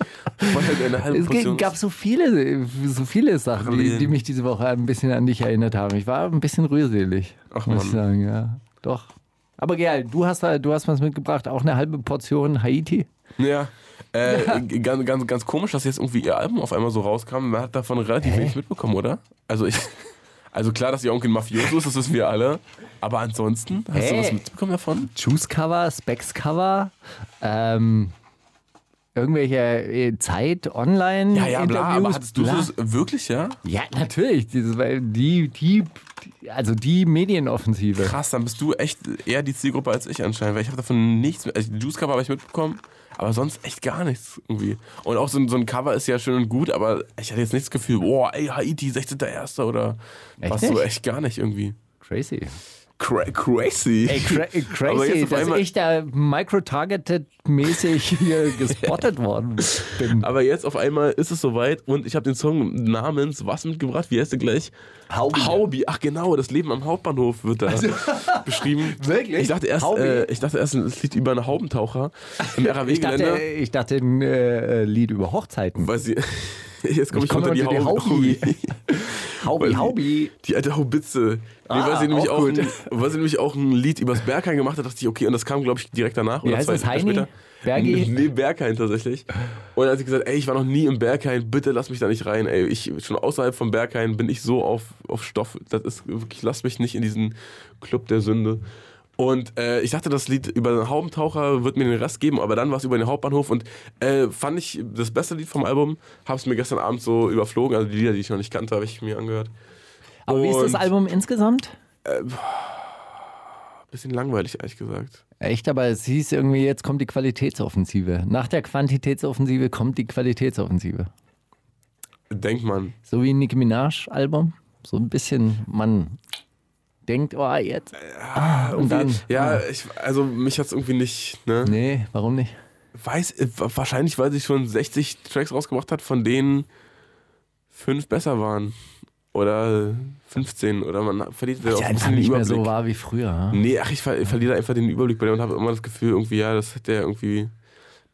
Halt Es gab so viele, so viele Sachen, die, die mich diese Woche ein bisschen an dich erinnert haben. Ich war ein bisschen rührselig, Ach, muss ich Mann. sagen, ja. Doch. Aber geil, du hast, du hast was mitgebracht, auch eine halbe Portion Haiti. Ja. Äh, Ganz, ganz, ganz komisch, dass jetzt irgendwie ihr Album auf einmal so rauskam. Man hat davon relativ wenig mitbekommen, oder? Also ich. Also klar, dass ihr Onkel ein Mafioso ist, das wissen wir alle. Aber ansonsten, hast du Hey. was mitbekommen davon? Juice-Cover, Specs-Cover, ähm, irgendwelche äh, Zeit, online Ja, ja, bla, aber hattest du bla. das wirklich, ja? Ja, natürlich. Dieses, weil die, die, also die Medienoffensive. Krass, dann bist du echt eher die Zielgruppe als ich anscheinend, weil ich habe davon nichts mit. Also die Juice Cover habe ich mitbekommen, aber sonst echt gar nichts irgendwie. Und auch so, ein- so ein Cover ist ja schön und gut, aber ich hatte jetzt nicht das Gefühl, boah, ey, Haiti, 16.01. oder Echt was so, echt gar nicht irgendwie. Crazy. Cra crazy. Ey, cra [LAUGHS] Aber crazy, jetzt auf dass einmal- ich da micro-targeted-mäßig [LAUGHS] hier gespottet worden bin. Aber jetzt auf einmal ist es soweit und ich habe den Song namens was mitgebracht? Wie heißt der gleich? Haubi. Haubi. Ach genau, das Leben am Hauptbahnhof wird da [LAUGHS] beschrieben. Wirklich? Ich dachte erst, äh, ich dachte erst, es liegt über einen Haubentaucher im Ich dachte, RAW-Gelände. ich dachte ein äh, Lied über Hochzeiten. Weil sie. [LAUGHS] Jetzt komme ich, komme unter die, Haubi. Haubi. [LAUGHS] Haubi, die- alte Haubitze. Nee, Ah, weil, sie nämlich auch auch ein, weil sie nämlich auch ein Lied übers Berghain gemacht hat, dachte ich, okay, und das kam, glaube ich, direkt danach. Wie oder heißt zwei das, Heini? später. Bergi? Nee, Berghain tatsächlich. Und dann hat sie gesagt, ey, ich war noch nie im Berghain, bitte lass mich da nicht rein. Ey, ich, schon außerhalb vom Berghain bin ich so auf, auf Stoff. Das ist wirklich, lass mich nicht in diesen Club der Sünde. Und äh, ich dachte, das Lied über den Haubentaucher wird mir den Rest geben, aber dann war es über den Hauptbahnhof und äh, fand ich das beste Lied vom Album. Habe es mir gestern Abend so überflogen, also die Lieder, die ich noch nicht kannte, habe ich mir angehört. Aber wie ist das Und- Album insgesamt? Bisschen langweilig, ehrlich gesagt. Echt, aber es hieß irgendwie, jetzt kommt die Qualitätsoffensive. Nach der Quantitätsoffensive kommt die Qualitätsoffensive. Denkt man. So wie ein Nicki Minaj-Album. So ein bisschen, man denkt, oh, jetzt. Ah, und dann. Ja, ich, also mich hat es irgendwie nicht, ne? Nee, warum nicht? Weiß, äh, wahrscheinlich, weil sie schon 60 Tracks rausgebracht hat, von denen fünf besser waren. Oder 15. Oder man verliert Weil auch ein einfach bisschen den nicht mehr Überblick. so war wie früher. hm? Nee, ach, ich, ver ich verliere einfach den Überblick bei der und habe immer das Gefühl, irgendwie, ja, das hätte er irgendwie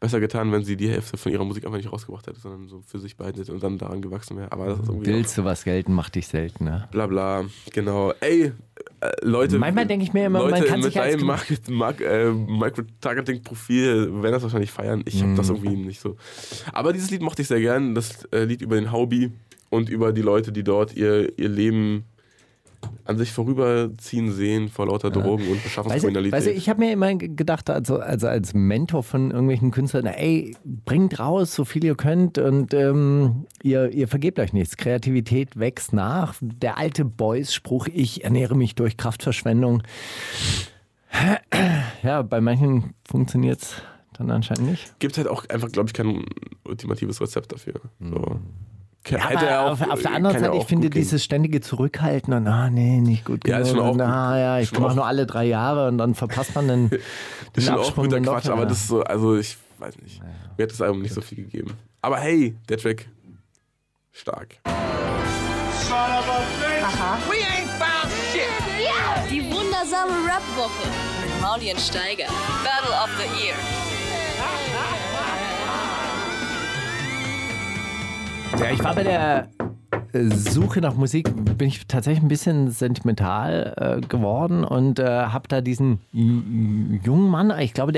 besser getan, wenn sie die Hälfte von ihrer Musik einfach nicht rausgebracht hätte, sondern so für sich behalten hätte und dann daran gewachsen wäre. Aber das ist irgendwie Willst du was gelten, macht dich selten. Ne? bla bla. Genau. Ey, äh, Leute. Manchmal denke ich mir immer, Leute man kann mit sich deinem Market, Mark, äh, Micro-Targeting-Profil werden das wahrscheinlich feiern. Ich habe das Mhm. irgendwie nicht so. Aber dieses Lied mochte ich sehr gern. Das äh, Lied über den Haubi und über die Leute, die dort ihr, ihr Leben an sich vorüberziehen sehen vor lauter Drogen und Beschaffungskriminalität. weißt du, ich habe mir immer gedacht, also, also als Mentor von irgendwelchen Künstlern, ey, bringt raus, so viel ihr könnt und ähm, ihr, ihr vergebt euch nichts. Kreativität wächst nach. Der alte Boys-Spruch, ich ernähre mich durch Kraftverschwendung. Ja, bei manchen funktioniert es dann anscheinend nicht. gibt halt auch einfach, glaube ich, kein ultimatives Rezept dafür. So. Ja, Hätte er auch- auf, auf der anderen kann ja Seite, ich finde dieses ständige Zurückhalten und, ah, nee, nicht gut Ja, genug. ist schon auch und, gut. ah, ja, ich mache auch- nur alle drei Jahre und dann verpasst man den, [LAUGHS] Das ist schon auch guter Quatsch, aber das ist so, also ich weiß nicht. Mir hat das Album nicht so viel gegeben. Aber hey, der Track, stark. Die wundersame Rap-Woche mit Maulien Steiger. Battle of the Year. Ja, ich war bei der äh, Suche nach Musik, bin ich tatsächlich ein bisschen sentimental äh, geworden und äh, habe da diesen jungen Mann, ich glaube,